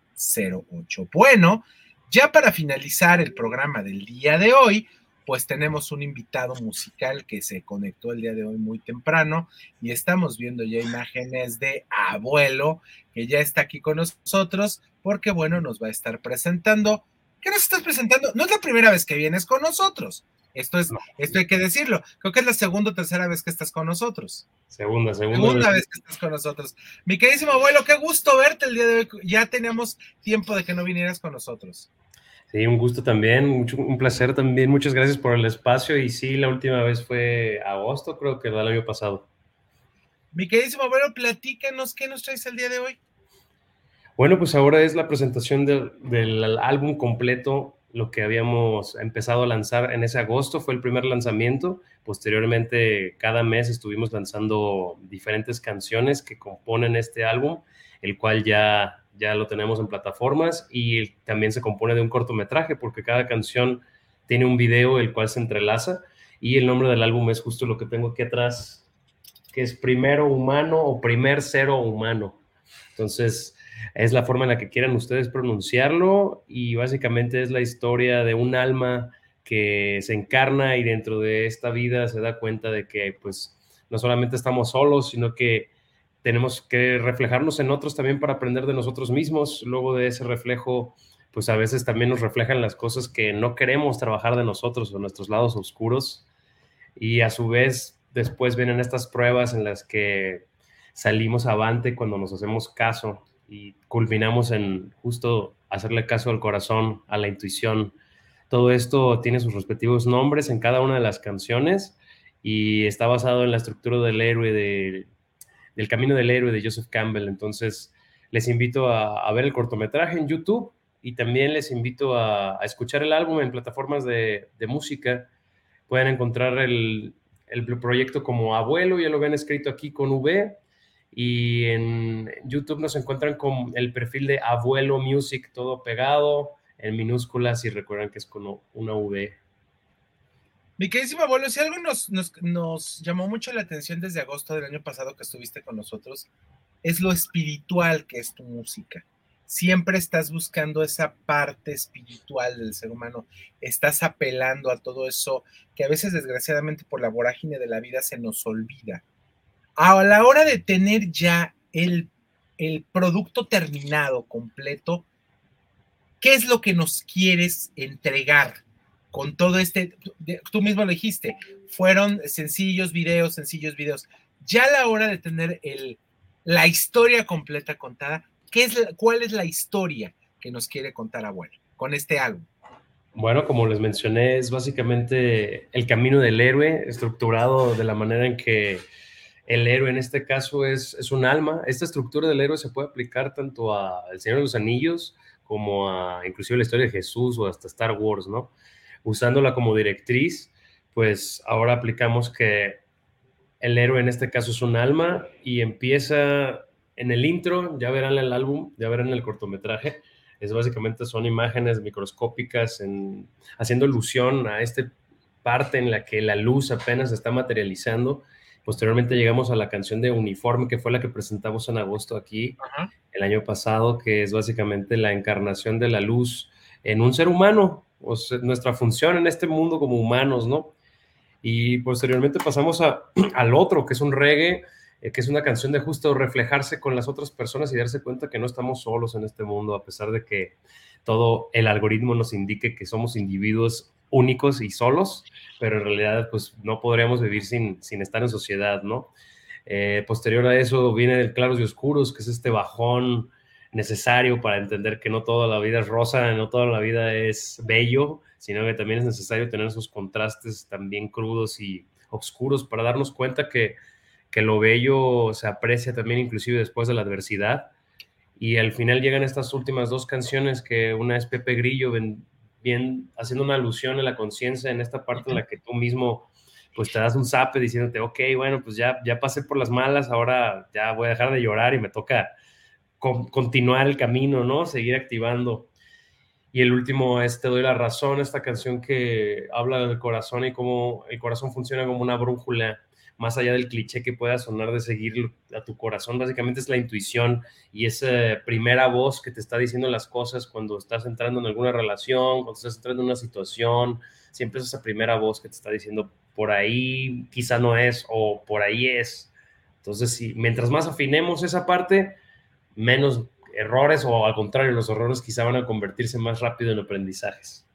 08. Bueno, ya para finalizar el programa del día de hoy, pues tenemos un invitado musical que se conectó el día de hoy muy temprano y estamos viendo ya imágenes de abuelo que ya está aquí con nosotros porque bueno, nos va a estar presentando. ¿Qué nos estás presentando? No es la primera vez que vienes con nosotros. Esto es, esto hay que decirlo. Creo que es la segunda o tercera vez que estás con nosotros. Segunda, segunda. Segunda vez que estás con nosotros. Mi queridísimo abuelo, qué gusto verte el día de hoy. Ya teníamos tiempo de que no vinieras con nosotros. Sí, un gusto también, un placer también. Muchas gracias por el espacio. Y sí, la última vez fue agosto, creo que el año pasado. Mi queridísimo abuelo, platícanos qué nos traes el día de hoy. Bueno, pues ahora es la presentación del, álbum completo lo que habíamos empezado a lanzar en ese agosto, fue el primer lanzamiento. Posteriormente, cada mes estuvimos lanzando diferentes canciones que componen este álbum, el cual ya, ya lo tenemos en plataformas y también se compone de un cortometraje porque cada canción tiene un video el cual se entrelaza y el nombre del álbum es justo lo que tengo aquí atrás, que es Primero Humano o Primer Cero Humano. Entonces, es la forma en la que quieran ustedes pronunciarlo y básicamente es la historia de un alma que se encarna y dentro de esta vida se da cuenta de que pues no solamente estamos solos, sino que tenemos que reflejarnos en otros también para aprender de nosotros mismos. Luego de ese reflejo, pues a veces también nos reflejan las cosas que no queremos trabajar de nosotros o nuestros lados oscuros. Y a su vez, después vienen estas pruebas en las que salimos avante cuando nos hacemos caso y culminamos en justo hacerle caso al corazón, a la intuición. Todo esto tiene sus respectivos nombres en cada una de las canciones y está basado en la estructura del héroe, de, del camino del héroe de Joseph Campbell. Entonces, les invito a, ver el cortometraje en YouTube y también les invito a, escuchar el álbum en plataformas de, música. Pueden encontrar el, el proyecto como Abuelo, ya lo ven escrito aquí con V y en YouTube nos encuentran con el perfil de Abuelo Music, todo pegado en minúsculas y recuerdan que es con una V. Mi queridísimo abuelo, si algo nos, nos, llamó mucho la atención desde agosto del año pasado que estuviste con nosotros, es lo espiritual que es tu música. Siempre estás buscando esa parte espiritual del ser humano, estás apelando a todo eso que a veces desgraciadamente por la vorágine de la vida se nos olvida. A la hora de tener ya el, producto terminado, completo, ¿qué es lo que nos quieres entregar con todo este? Tú mismo lo dijiste, fueron sencillos videos, sencillos videos. Ya a la hora de tener el, la historia completa contada, ¿qué es, ¿cuál es la historia que nos quiere contar Abuelo con este álbum? Bueno, como les mencioné, es básicamente el camino del héroe, estructurado de la manera en que el héroe en este caso es, es un alma. Esta estructura del héroe se puede aplicar tanto a El Señor de los Anillos como a inclusive la historia de Jesús o hasta Star Wars, ¿no? Usándola como directriz, pues ahora aplicamos que el héroe en este caso es un alma y empieza en el intro, ya verán el álbum, ya verán el cortometraje, es básicamente son imágenes microscópicas en, haciendo alusión a esta parte en la que la luz apenas se está materializando. Posteriormente llegamos a la canción de Uniforme, que fue la que presentamos en agosto aquí el año pasado, que es básicamente la encarnación de la luz en un ser humano, nuestra función en este mundo como humanos, ¿no? Y posteriormente pasamos a, al otro, que es un reggae, eh, que es una canción de justo reflejarse con las otras personas y darse cuenta que no estamos solos en este mundo, a pesar de que todo el algoritmo nos indique que somos individuos únicos y solos, pero en realidad pues no podríamos vivir sin, sin estar en sociedad, ¿no? Eh, posterior a eso viene el Claros y Oscuros, que es este bajón necesario para entender que no toda la vida es rosa, no toda la vida es bello, sino que también es necesario tener esos contrastes también crudos y oscuros para darnos cuenta que, que lo bello se aprecia también inclusive después de la adversidad. Y al final llegan estas últimas dos canciones que una es Pepe Grillo bien haciendo una alusión a la conciencia en esta parte en la que tú mismo pues te das un zape diciéndote, ok, bueno, pues ya, ya pasé por las malas, ahora ya voy a dejar de llorar y me toca continuar el camino, ¿no? Seguir activando. Y el último es Te doy la razón, esta canción que habla del corazón y cómo el corazón funciona como una brújula más allá del cliché que pueda sonar de seguir a tu corazón, básicamente es la intuición y esa primera voz que te está diciendo las cosas cuando estás entrando en alguna relación, cuando estás entrando en una situación, siempre es esa primera voz que te está diciendo por ahí quizá no es o por ahí es. Entonces, si, mientras más afinemos esa parte, menos errores o al contrario, los errores quizá van a convertirse más rápido en aprendizajes.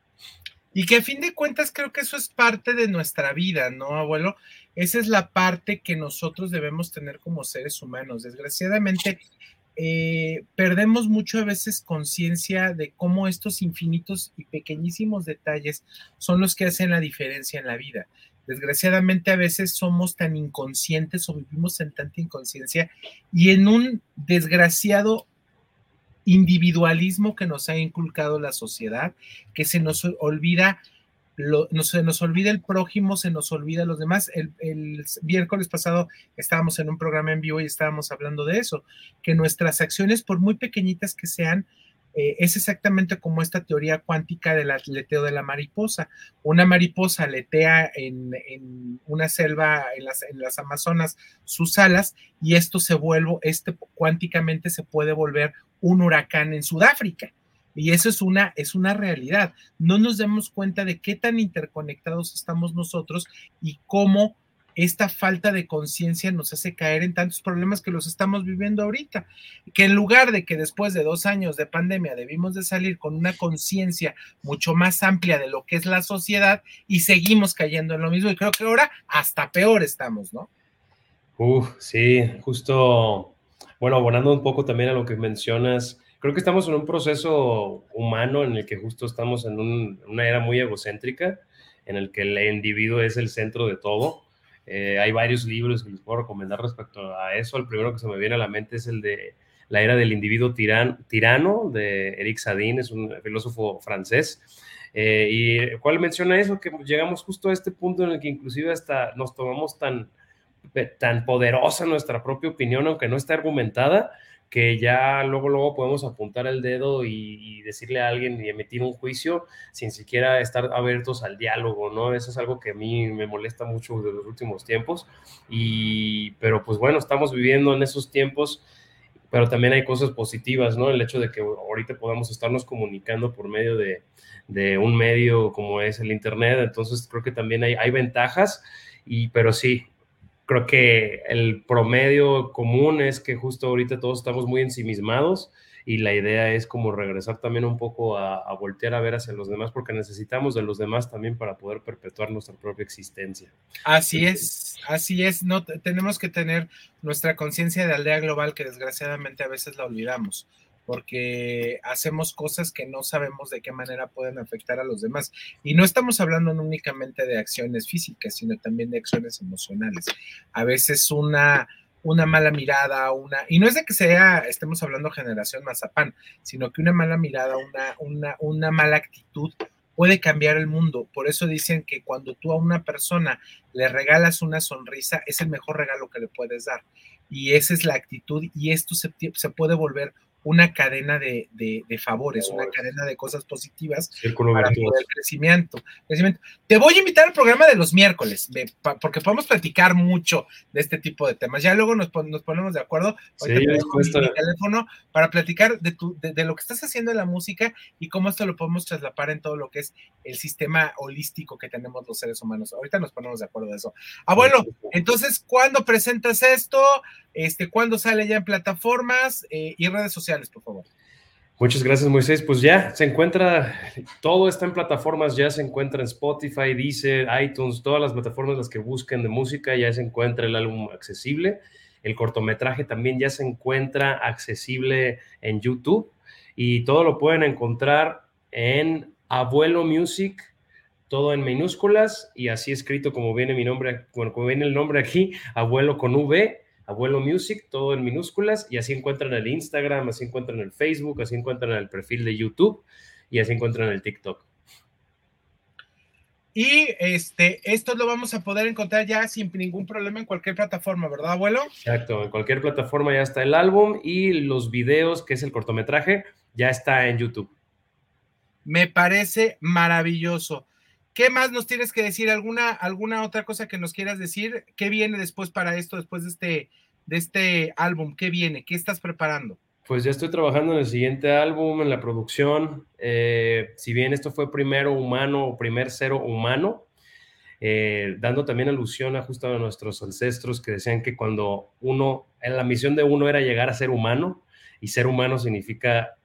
Y que a fin de cuentas creo que eso es parte de nuestra vida, ¿no, abuelo? Esa es la parte que nosotros debemos tener como seres humanos. Desgraciadamente, eh, perdemos mucho a veces conciencia de cómo estos infinitos y pequeñísimos detalles son los que hacen la diferencia en la vida. Desgraciadamente a veces somos tan inconscientes o vivimos en tanta inconsciencia y en un desgraciado individualismo que nos ha inculcado la sociedad, que se nos olvida no, se nos olvida el prójimo, se nos olvida los demás. El, el, miércoles pasado estábamos en un programa en vivo y estábamos hablando de eso, que nuestras acciones, por muy pequeñitas que sean, eh, es exactamente como esta teoría cuántica del aleteo de la mariposa. Una mariposa aletea en, en una selva, en las, en las, Amazonas, sus alas, y esto se vuelve, este cuánticamente se puede volver un huracán en Sudáfrica. Y eso es una, es una realidad. No nos damos cuenta de qué tan interconectados estamos nosotros y cómo esta falta de conciencia nos hace caer en tantos problemas que los estamos viviendo ahorita. Que en lugar de que después de dos años de pandemia debimos de salir con una conciencia mucho más amplia de lo que es la sociedad y seguimos cayendo en lo mismo. Y creo que ahora hasta peor estamos, ¿no? Uf, sí, justo, bueno, abonando un poco también a lo que mencionas, creo que estamos en un proceso humano en el que justo estamos en una era muy egocéntrica, en el que el individuo es el centro de todo. Eh, hay varios libros que les puedo recomendar respecto a eso. El primero que se me viene a la mente es el de La era del individuo tirano de Eric Sadin, es un filósofo francés. Eh, y el cual menciona eso, que llegamos justo a este punto en el que inclusive hasta nos tomamos tan, tan poderosa nuestra propia opinión, aunque no esté argumentada, que ya luego, luego podemos apuntar el dedo y, decirle a alguien y emitir un juicio sin siquiera estar abiertos al diálogo, ¿no? Eso es algo que a mí me molesta mucho de los últimos tiempos. Y, pero pues bueno, estamos viviendo en esos tiempos, pero también hay cosas positivas, ¿no? El hecho de que ahorita podamos estarnos comunicando por medio de, de un medio como es el Internet, entonces creo que también hay, hay ventajas, y, pero sí, creo que el promedio común es que justo ahorita todos estamos muy ensimismados y la idea es como regresar también un poco a, voltear a ver hacia los demás porque necesitamos de los demás también para poder perpetuar nuestra propia existencia. Así es, así es, no tenemos que tener nuestra conciencia de aldea global que desgraciadamente a veces la olvidamos porque hacemos cosas que no sabemos de qué manera pueden afectar a los demás. Y no estamos hablando únicamente de acciones físicas, sino también de acciones emocionales. A veces una, una mala mirada, una, y no es de que sea, estemos hablando generación mazapán, sino que una mala mirada, una, una, una mala actitud puede cambiar el mundo. Por eso dicen que cuando tú a una persona le regalas una sonrisa, es el mejor regalo que le puedes dar. Y esa es la actitud y esto se, se puede volver una cadena de, favores, una cadena de cosas positivas para el crecimiento, crecimiento. Te voy a invitar al programa de los miércoles, porque podemos platicar mucho de este tipo de temas. Ya luego nos, ponemos de acuerdo sí, mi teléfono para platicar de, tu, de, lo que estás haciendo en la música y cómo esto lo podemos traslapar en todo lo que es el sistema holístico que tenemos los seres humanos. Ahorita nos ponemos de acuerdo de eso. Abuelo, entonces, ¿cuándo presentas esto? Este, ¿Cuándo sale ya en plataformas eh, y redes sociales? Por favor. Muchas gracias, Moisés. Pues ya se encuentra, todo está en plataformas, ya se encuentra en Spotify, Deezer, iTunes, todas las plataformas las que busquen de música, ya se encuentra el álbum accesible. El cortometraje también ya se encuentra accesible en YouTube y todo lo pueden encontrar en Abuelo Music, todo en minúsculas y así escrito como viene mi nombre, bueno, como viene el nombre aquí, Abuelo con V Abuelo Music, todo en minúsculas, y así encuentran el Instagram, así encuentran el Facebook, así encuentran el perfil de YouTube y así encuentran el TikTok. Y este, esto lo vamos a poder encontrar ya sin ningún problema en cualquier plataforma, ¿verdad, abuelo? Exacto, en cualquier plataforma ya está el álbum y los videos, que es el cortometraje, ya está en YouTube. Me parece maravilloso. ¿Qué más nos tienes que decir? ¿Alguna, alguna otra cosa que nos quieras decir? ¿Qué viene después para esto, después de este, de este álbum? ¿Qué viene? ¿Qué estás preparando? Pues ya estoy trabajando en el siguiente álbum, en la producción. Eh, si bien esto fue primero humano o primer cero humano, eh, dando también alusión a justo a nuestros ancestros que decían que cuando uno, en la misión de uno era llegar a ser humano, y ser humano significa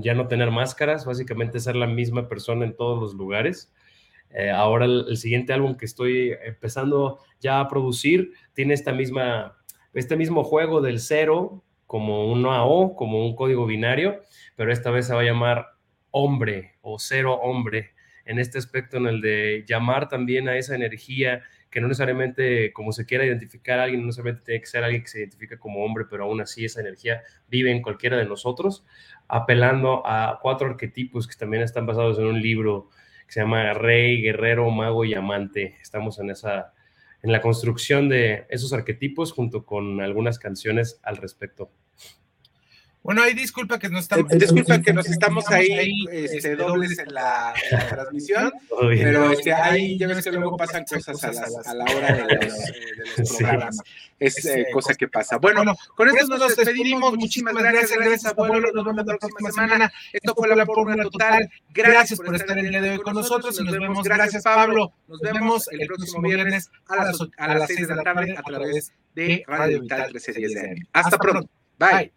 ya no tener máscaras, básicamente ser la misma persona en todos los lugares. Eh, ahora el, siguiente álbum que estoy empezando ya a producir tiene esta misma, este mismo juego del cero como un O, como un código binario, pero esta vez se va a llamar hombre o cero hombre, en este aspecto en el de llamar también a esa energía que no necesariamente como se quiera identificar a alguien, no necesariamente tiene que ser alguien que se identifique como hombre, pero aún así esa energía vive en cualquiera de nosotros, apelando a cuatro arquetipos que también están basados en un libro se llama Rey, Guerrero, Mago y Amante. Estamos en esa en la construcción de esos arquetipos junto con algunas canciones al respecto. Bueno, ahí disculpa que nos estamos, eh, disculpa que nos estamos ahí este, este dobles en la, en la transmisión, pero este, ahí ya ves que luego pasan cosas a, las, a la hora de los, eh, de los programas. Es eh, cosa que pasa. Bueno, con esto nos despedimos. Muchísimas gracias, gracias, abuelo. Nos vemos la próxima semana. Esto fue la fórmula total. Gracias por estar el día de hoy con nosotros y nos vemos. Gracias, Pablo. Nos vemos el próximo viernes a las, a las 6 de la tarde a través de Radio Vital 1310 de Hasta pronto. Bye.